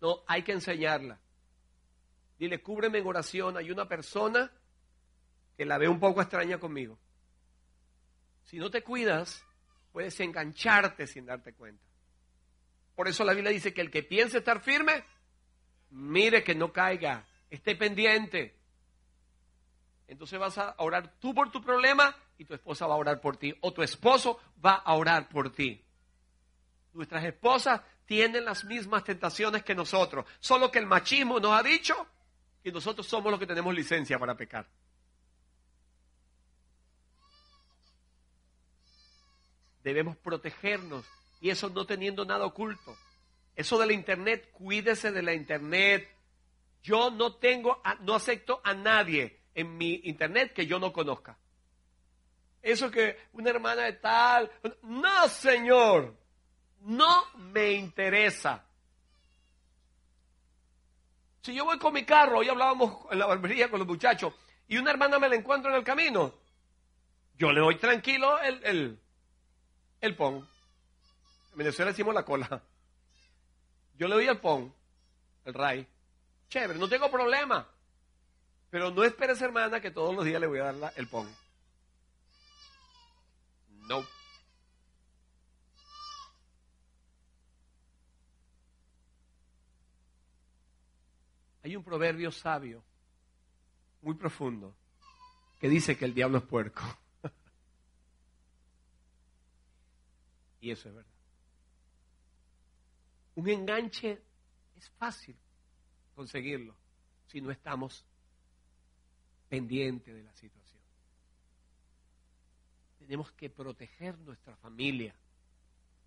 No, hay que enseñarla. Dile, cúbreme en oración. Hay una persona que la ve un poco extraña conmigo. Si no te cuidas, puedes engancharte sin darte cuenta. Por eso la Biblia dice que el que piense estar firme, mire que no caiga, esté pendiente. Entonces vas a orar tú por tu problema y tu esposa va a orar por ti, o tu esposo va a orar por ti. Nuestras esposas tienen las mismas tentaciones que nosotros, solo que el machismo nos ha dicho que nosotros somos los que tenemos licencia para pecar. debemos protegernos y eso no teniendo nada oculto. Eso de la internet, cuídese de la internet. Yo no tengo, no acepto a nadie en mi internet que yo no conozca. Eso que una hermana de tal, no señor, no me interesa. Si yo voy con mi carro, hoy hablábamos en la barbería con los muchachos, y una hermana me la encuentro en el camino, yo le doy tranquilo el, el, el pon. En Venezuela decimos la cola. Yo le doy el pon, el ray. Chévere, no tengo problema. Pero no esperes, hermana, que todos los días le voy a dar el pon. No. Hay un proverbio sabio, muy profundo, que dice que el diablo es puerco. y eso es verdad. Un enganche es fácil conseguirlo si no estamos pendientes de la situación. Tenemos que proteger nuestra familia,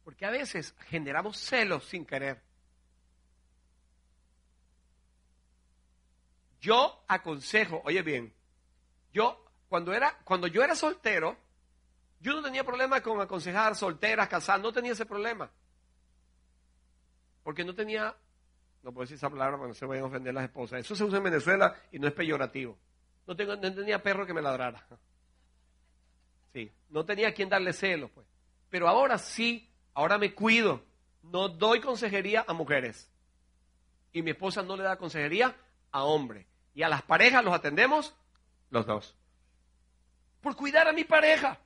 porque a veces generamos celos sin querer. Yo aconsejo, oye bien, yo cuando era cuando yo era soltero, yo no tenía problema con aconsejar solteras, casadas, no tenía ese problema. Porque no tenía, no puedo decir esa palabra para no se vayan a ofender las esposas. Eso se usa en Venezuela y no es peyorativo. No, tengo, no tenía perro que me ladrara. No tenía quien darle celos, pues. Pero ahora sí, ahora me cuido. No doy consejería a mujeres. Y mi esposa no le da consejería a hombres. Y a las parejas los atendemos los dos. Por cuidar a mi pareja.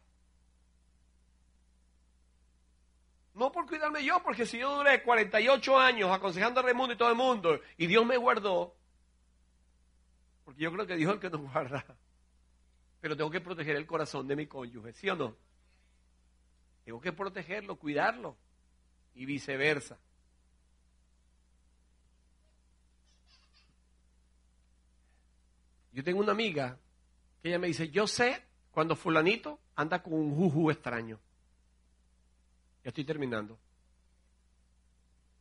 No por cuidarme yo, porque si yo duré 48 años aconsejando a Raimundo y todo el mundo, y Dios me guardó, porque yo creo que Dios es el que nos guarda, pero tengo que proteger el corazón de mi cónyuge, ¿sí o no? Tengo que protegerlo, cuidarlo, y viceversa. Yo tengo una amiga que ella me dice, yo sé cuando fulanito anda con un juju extraño. Ya estoy terminando.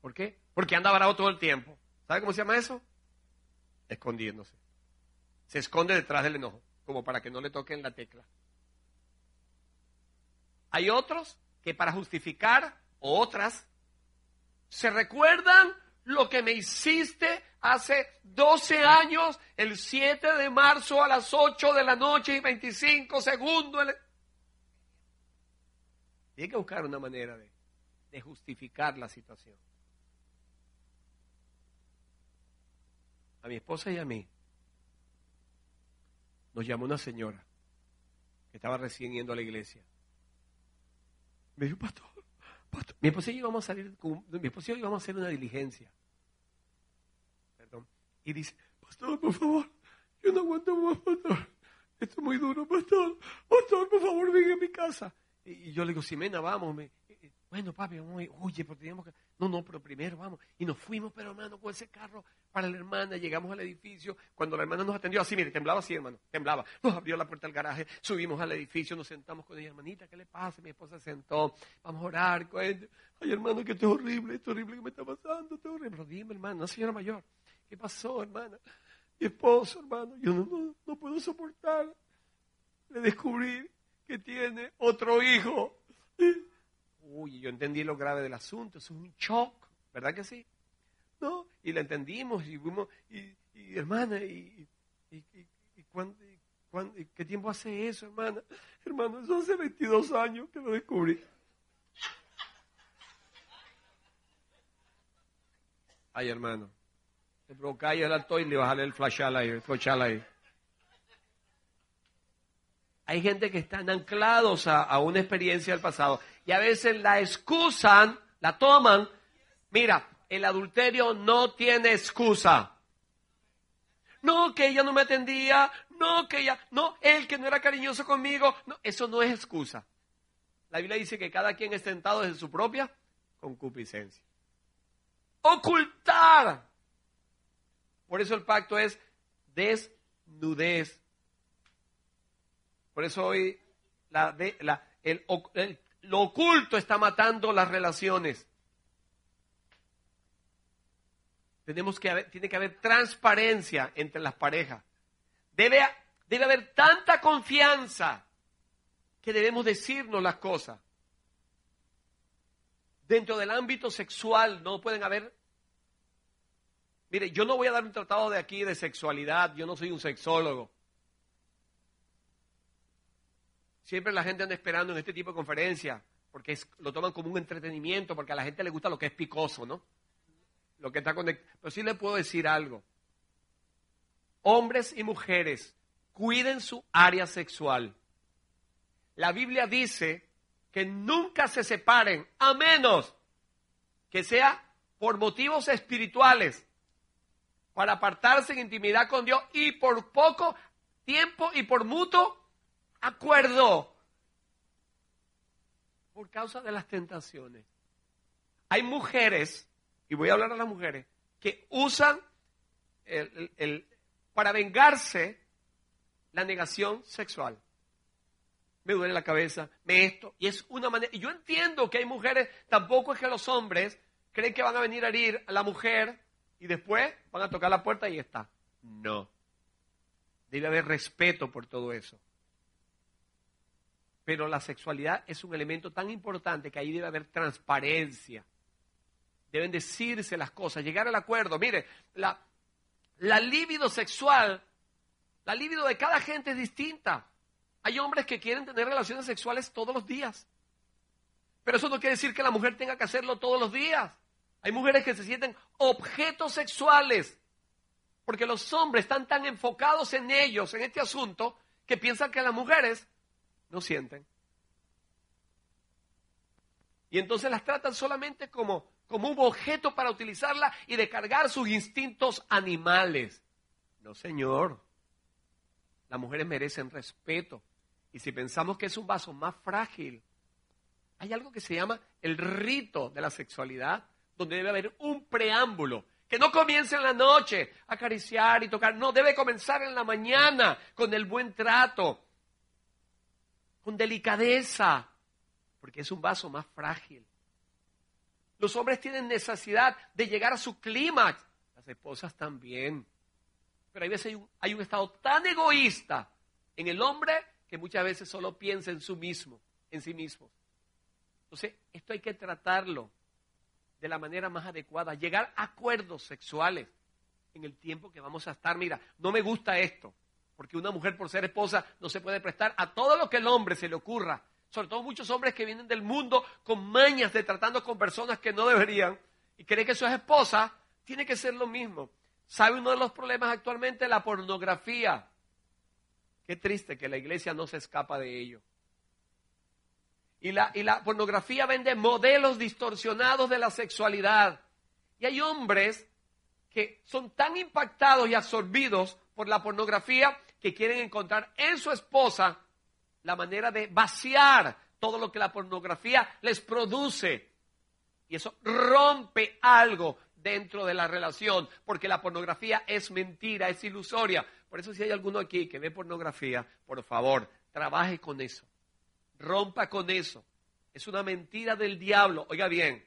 ¿Por qué? Porque anda varado todo el tiempo. ¿Sabe cómo se llama eso? Escondiéndose. Se esconde detrás del enojo, como para que no le toquen la tecla. Hay otros que para justificar, o otras, se recuerdan lo que me hiciste hace 12 años, el 7 de marzo a las 8 de la noche y 25 segundos. Tiene que buscar una manera de, justificar la situación. A mi esposa y a mí nos llamó una señora que estaba recién yendo a la iglesia. Me dijo, pastor. Mi esposa y yo íbamos a salir, mi esposa y yo íbamos a hacer una diligencia. Perdón. Y dice, pastor, por favor, yo no aguanto más, pastor. Esto es muy duro, pastor. Pastor, por favor, venga a mi casa. Y yo le digo, Simena, vamos. Me, bueno, papi, vamos, oye, porque teníamos que... No, no, pero primero vamos. Y nos fuimos, pero hermano, con ese carro para la hermana, llegamos al edificio. Cuando la hermana nos atendió, así, mire, temblaba así, hermano, temblaba. Nos abrió la puerta del garaje, subimos al edificio, nos sentamos con ella, hermanita, ¿qué le pasa? Mi esposa se sentó, vamos a orar. Ay, hermano, que esto es horrible, esto es horrible que me está pasando, esto es horrible. Pero dime, hermano, una señora mayor, ¿qué pasó, hermana? Mi esposo, hermano, yo no, no, no puedo soportar. Le descubrí que tiene otro hijo. Uy, yo entendí lo grave del asunto, es un shock, ¿verdad que sí? ¿No? Y la entendimos y fuimos, y, hermana, y, y, ¿qué tiempo hace eso, hermana? Hermano, eso hace 22 años que lo descubrí. Ay, hermano, te provoca el alto y le bajarle el flash ahí, el flash ahí. Hay gente que están anclados a, una experiencia del pasado y a veces la excusan, la toman. Mira, el adulterio no tiene excusa. No, que ella no me atendía, no, que ella, no, él que no era cariñoso conmigo, no, eso no es excusa. La Biblia dice que cada quien es tentado desde su propia concupiscencia. Ocultar. Por eso el pacto es desnudez por eso hoy la, el, lo oculto está matando las relaciones. Tenemos que haber, tiene que haber transparencia entre las parejas. Debe, debe haber tanta confianza que debemos decirnos las cosas. Dentro del ámbito sexual no pueden haber... Mire, yo no voy a dar un tratado de aquí de sexualidad, yo no soy un sexólogo. Siempre la gente anda esperando en este tipo de conferencias porque lo toman como un entretenimiento, porque a la gente le gusta lo que es picoso, ¿no? Lo que está conectado. Pero sí le puedo decir algo. Hombres y mujeres, cuiden su área sexual. La Biblia dice que nunca se separen, a menos que sea por motivos espirituales, para apartarse en intimidad con Dios y por poco tiempo y por mutuo acuerdo por causa de las tentaciones. Hay mujeres, y voy a hablar a las mujeres, que usan el, para vengarse la negación sexual. Me duele la cabeza, me esto, y es una manera. Y yo entiendo que hay mujeres, tampoco es que los hombres creen que van a venir a herir a la mujer y después van a tocar la puerta y está. No. Debe haber respeto por todo eso. Pero la sexualidad es un elemento tan importante que ahí debe haber transparencia. Deben decirse las cosas, llegar al acuerdo. Mire, la, la libido sexual, la libido de cada gente es distinta. Hay hombres que quieren tener relaciones sexuales todos los días. Pero eso no quiere decir que la mujer tenga que hacerlo todos los días. Hay mujeres que se sienten objetos sexuales. Porque los hombres están tan enfocados en ellos, en este asunto, que piensan que las mujeres no sienten. Y entonces las tratan solamente como, como un objeto para utilizarla y descargar sus instintos animales. No, señor. Las mujeres merecen respeto. Y si pensamos que es un vaso más frágil, hay algo que se llama el rito de la sexualidad, donde debe haber un preámbulo. Que no comience en la noche acariciar y tocar. No, debe comenzar en la mañana con el buen trato con delicadeza, porque es un vaso más frágil. Los hombres tienen necesidad de llegar a su clímax, las esposas también. Pero hay veces hay un, estado tan egoísta en el hombre que muchas veces solo piensa en su mismo, en sí mismo. Entonces, esto hay que tratarlo de la manera más adecuada, llegar a acuerdos sexuales en el tiempo que vamos a estar. Mira, no me gusta esto, porque una mujer por ser esposa no se puede prestar a todo lo que el hombre se le ocurra. Sobre todo muchos hombres que vienen del mundo con mañas de tratando con personas que no deberían y creen que eso es esposa, tiene que ser lo mismo. ¿Sabe uno de los problemas actualmente? La pornografía. Qué triste que la iglesia no se escapa de ello. Y la, y la pornografía vende modelos distorsionados de la sexualidad. Y hay hombres que son tan impactados y absorbidos por la pornografía que quieren encontrar en su esposa la manera de vaciar todo lo que la pornografía les produce. Y eso rompe algo dentro de la relación, porque la pornografía es mentira, es ilusoria. Por eso si hay alguno aquí que ve pornografía, por favor, trabaje con eso. Rompa con eso. Es una mentira del diablo, oiga bien,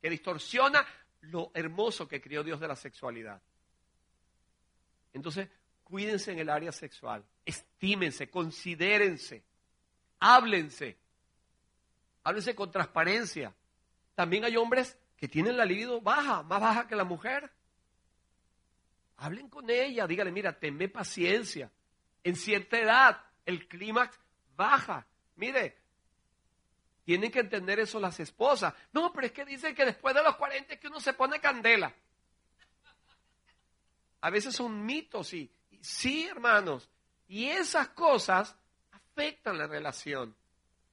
que distorsiona lo hermoso que crió Dios de la sexualidad. Entonces, cuídense en el área sexual, estímense, considérense, háblense, háblense con transparencia. También hay hombres que tienen la libido baja, más baja que la mujer. Hablen con ella, dígale, mira, tenme paciencia. En cierta edad el clímax baja. Mire, tienen que entender eso las esposas. No, pero es que dicen que después de los 40 es que uno se pone candela. A veces son mitos y, sí, hermanos. Y esas cosas afectan la relación.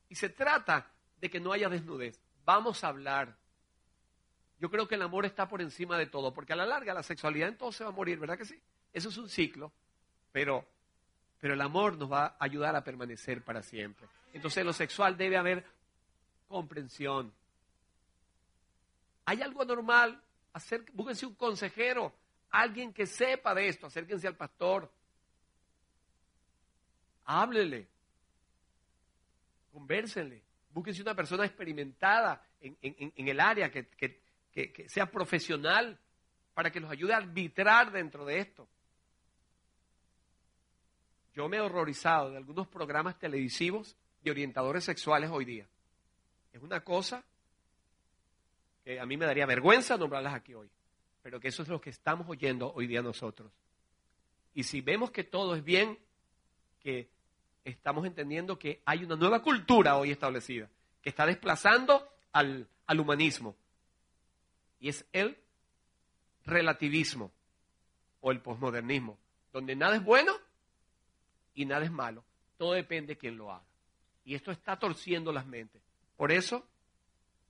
Y se trata de que no haya desnudez. Vamos a hablar. Yo creo que el amor está por encima de todo, porque a la larga la sexualidad entonces va a morir, ¿verdad que sí? Eso es un ciclo, pero, pero el amor nos va a ayudar a permanecer para siempre. Entonces en lo sexual debe haber comprensión. ¿Hay algo anormal? Hacer, búsquense un consejero, alguien que sepa de esto, acérquense al pastor. Háblele. Convérsenle. Búsquense una persona experimentada en, el área, que, que sea profesional, para que los ayude a arbitrar dentro de esto. Yo me he horrorizado de algunos programas televisivos de orientadores sexuales hoy día. Es una cosa que a mí me daría vergüenza nombrarlas aquí hoy, pero que eso es lo que estamos oyendo hoy día nosotros. Y si vemos que todo es bien, que estamos entendiendo que hay una nueva cultura hoy establecida, que está desplazando al, al humanismo, y es el relativismo o el posmodernismo, donde nada es bueno y nada es malo. Todo depende de quién lo haga. Y esto está torciendo las mentes. Por eso,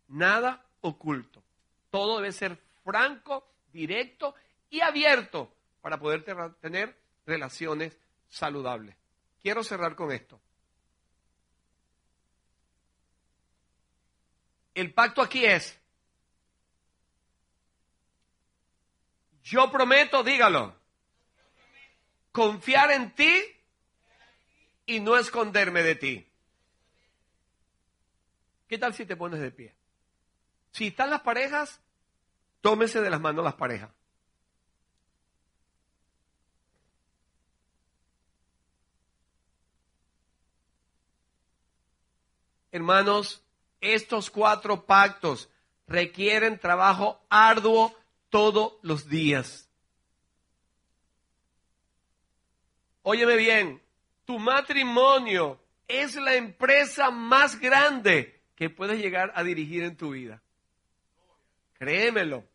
nada oculto. Todo debe ser franco, directo y abierto para poder tener relaciones saludables. Quiero cerrar con esto. El pacto aquí es, yo prometo, dígalo, confiar en ti y no esconderme de ti. ¿Qué tal si te pones de pie? Si están las parejas, tómese de las manos las parejas. Hermanos, estos cuatro pactos requieren trabajo arduo todos los días. Óyeme bien, tu matrimonio es la empresa más grande que puedes llegar a dirigir en tu vida. Créemelo.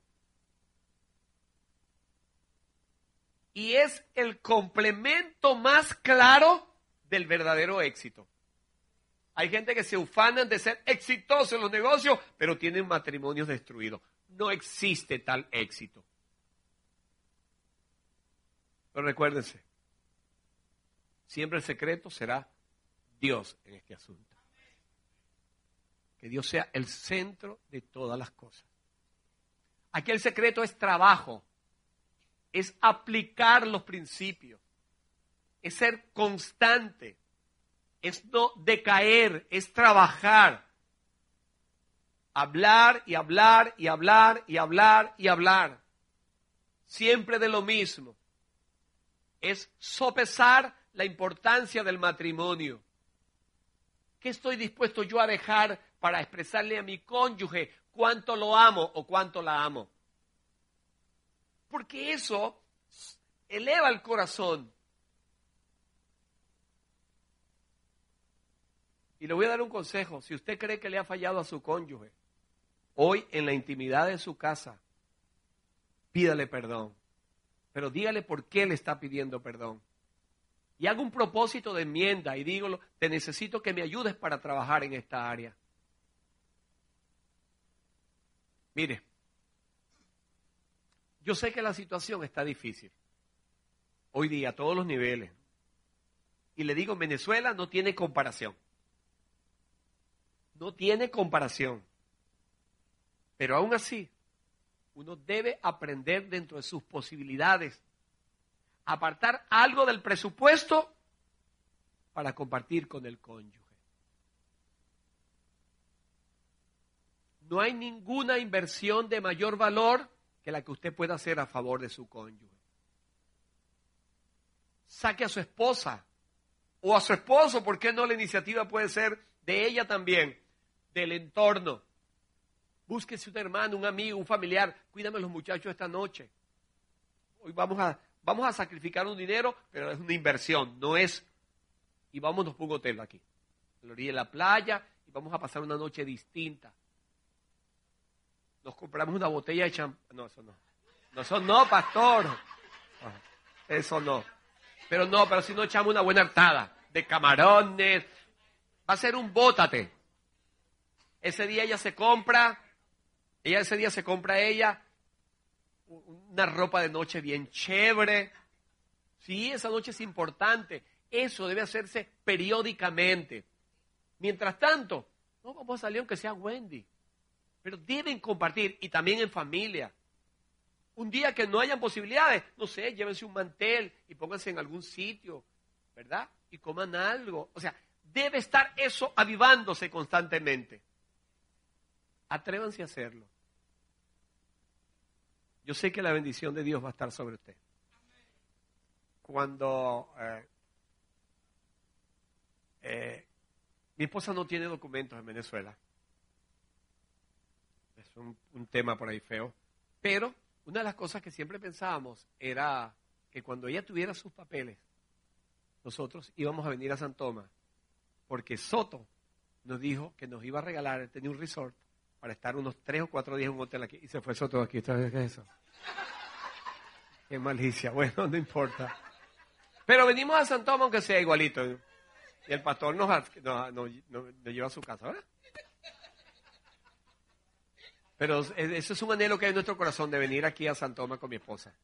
Y es el complemento más claro del verdadero éxito. Hay gente que se ufanan de ser exitosos en los negocios, pero tienen matrimonios destruidos. No existe tal éxito. Pero recuérdense, Siempre el secreto será Dios en este asunto. Que Dios sea el centro de todas las cosas. Aquí el secreto es trabajo, es aplicar los principios, es ser constante, es no decaer, es trabajar. Hablar y hablar y hablar y hablar y hablar. Siempre de lo mismo. Es sopesar la importancia del matrimonio. ¿Qué estoy dispuesto yo a dejar para expresarle a mi cónyuge cuánto lo amo o cuánto la amo? Porque eso eleva el corazón. Y le voy a dar un consejo. Si usted cree que le ha fallado a su cónyuge, hoy en la intimidad de su casa, pídale perdón. Pero dígale por qué le está pidiendo perdón y hago un propósito de enmienda y digo, te necesito que me ayudes para trabajar en esta área. Mire, yo sé que la situación está difícil. Hoy día, a todos los niveles. Y le digo, Venezuela no tiene comparación. No tiene comparación. Pero aún así, uno debe aprender dentro de sus posibilidades apartar algo del presupuesto para compartir con el cónyuge. No hay ninguna inversión de mayor valor que la que usted pueda hacer a favor de su cónyuge. Saque a su esposa o a su esposo, ¿por qué no la iniciativa puede ser de ella también, del entorno? Búsquese un hermano, un amigo, un familiar. Cuídame los muchachos esta noche. Hoy vamos a vamos a sacrificar un dinero, pero es una inversión, no es, y vámonos por un hotel aquí, en la orilla la playa, y vamos a pasar una noche distinta. Nos compramos una botella de champán, no, eso no, no, eso no, pastor, eso no, pero no, pero si no echamos una buena hartada de camarones, va a ser un bótate. Ese día ella se compra, ella ese día se compra ella una ropa de noche bien chévere. Sí, esa noche es importante. Eso debe hacerse periódicamente. Mientras tanto, no vamos a salir aunque sea Wendy. Pero deben compartir y también en familia. Un día que no hayan posibilidades, no sé, llévense un mantel y pónganse en algún sitio, ¿verdad? Y coman algo. O sea, debe estar eso avivándose constantemente. Atrévanse a hacerlo. Yo sé que la bendición de Dios va a estar sobre usted. Cuando eh, eh, mi esposa no tiene documentos en Venezuela, un, un tema por ahí feo, pero una de las cosas que siempre pensábamos era que cuando ella tuviera sus papeles, nosotros íbamos a venir a San Tomás, porque Soto nos dijo que nos iba a regalar, tenía un resort para estar unos tres o cuatro días en un hotel aquí, y se fue Soto aquí. ¿Qué es eso? Malicia. Bueno, no importa. Pero venimos a San Tomás aunque sea igualito. Y el pastor nos, nos, lleva a su casa, ¿verdad? Pero ese es un anhelo que hay en nuestro corazón de venir aquí a San Tomás con mi esposa.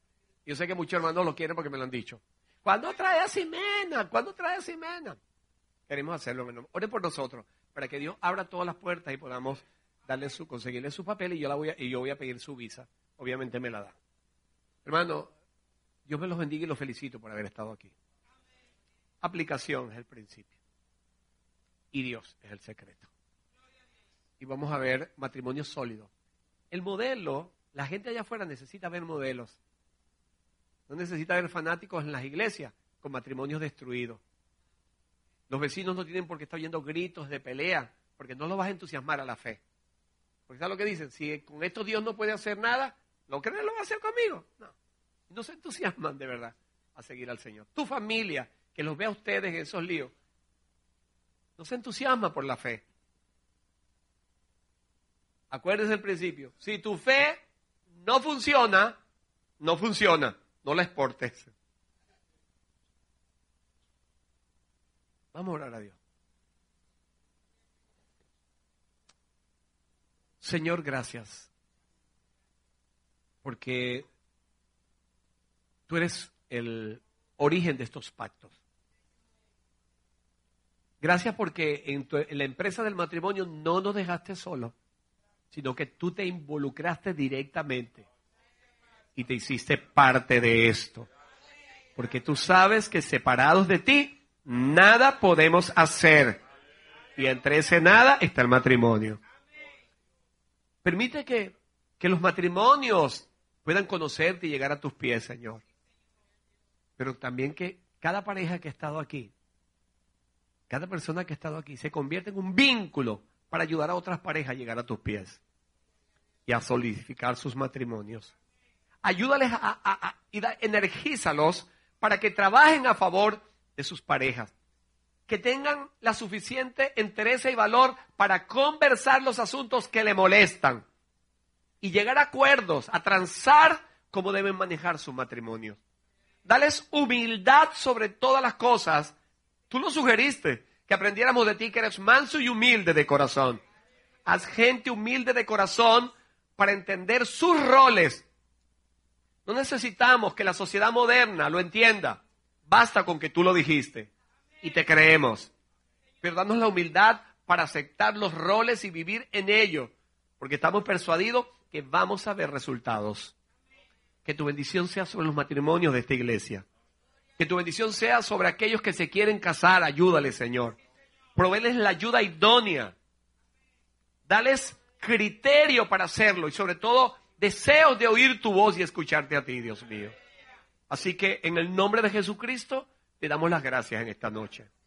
Yo sé que muchos hermanos lo quieren porque me lo han dicho. ¿Cuándo trae a Ximena? ¿Cuándo trae a Ximena? Queremos hacerlo. Ore por nosotros, para que Dios abra todas las puertas y podamos darle su, conseguirle su papel y yo, la voy a, y yo voy a pedir su visa. Obviamente me la da. Hermano, Dios me los bendiga y los felicito por haber estado aquí. Aplicación es el principio. Y Dios es el secreto. Y vamos a ver matrimonio sólido. El modelo, la gente allá afuera necesita ver modelos. No necesita ver fanáticos en las iglesias con matrimonios destruidos. Los vecinos no tienen por qué estar oyendo gritos de pelea, porque no los vas a entusiasmar a la fe. Porque ¿sabes lo que dicen? Si con esto Dios no puede hacer nada, ¿lo crees lo va a hacer conmigo? No. No se entusiasman de verdad a seguir al Señor. Tu familia, que los vea a ustedes en esos líos, no se entusiasma por la fe. Acuérdense el principio. Si tu fe no funciona, no funciona. No la exportes. Vamos a orar a Dios. Señor, gracias. Porque tú eres el origen de estos pactos. Gracias porque en, en, la empresa del matrimonio no nos dejaste solos, sino que tú te involucraste directamente y te hiciste parte de esto. Porque tú sabes que separados de ti, nada podemos hacer. Y entre ese nada está el matrimonio. Permite que, que los matrimonios puedan conocerte y llegar a tus pies, Señor. Pero también que cada pareja que ha estado aquí, cada persona que ha estado aquí, se convierta en un vínculo para ayudar a otras parejas a llegar a tus pies y a solidificar sus matrimonios ayúdales y energízalos para que trabajen a favor de sus parejas. Que tengan la suficiente interés y valor para conversar los asuntos que le molestan y llegar a acuerdos, a transar cómo deben manejar su matrimonio. Dales humildad sobre todas las cosas. Tú lo sugeriste, que aprendiéramos de ti que eres manso y humilde de corazón. Haz gente humilde de corazón para entender sus roles no necesitamos que la sociedad moderna lo entienda. Basta con que tú lo dijiste y te creemos. Pero danos la humildad para aceptar los roles y vivir en ellos, porque estamos persuadidos que vamos a ver resultados. Que tu bendición sea sobre los matrimonios de esta iglesia. Que tu bendición sea sobre aquellos que se quieren casar. Ayúdales, Señor. Proveles la ayuda idónea. Dales criterio para hacerlo y sobre todo Deseo de oír tu voz y escucharte a ti, Dios mío. Así que en el nombre de Jesucristo te damos las gracias en esta noche.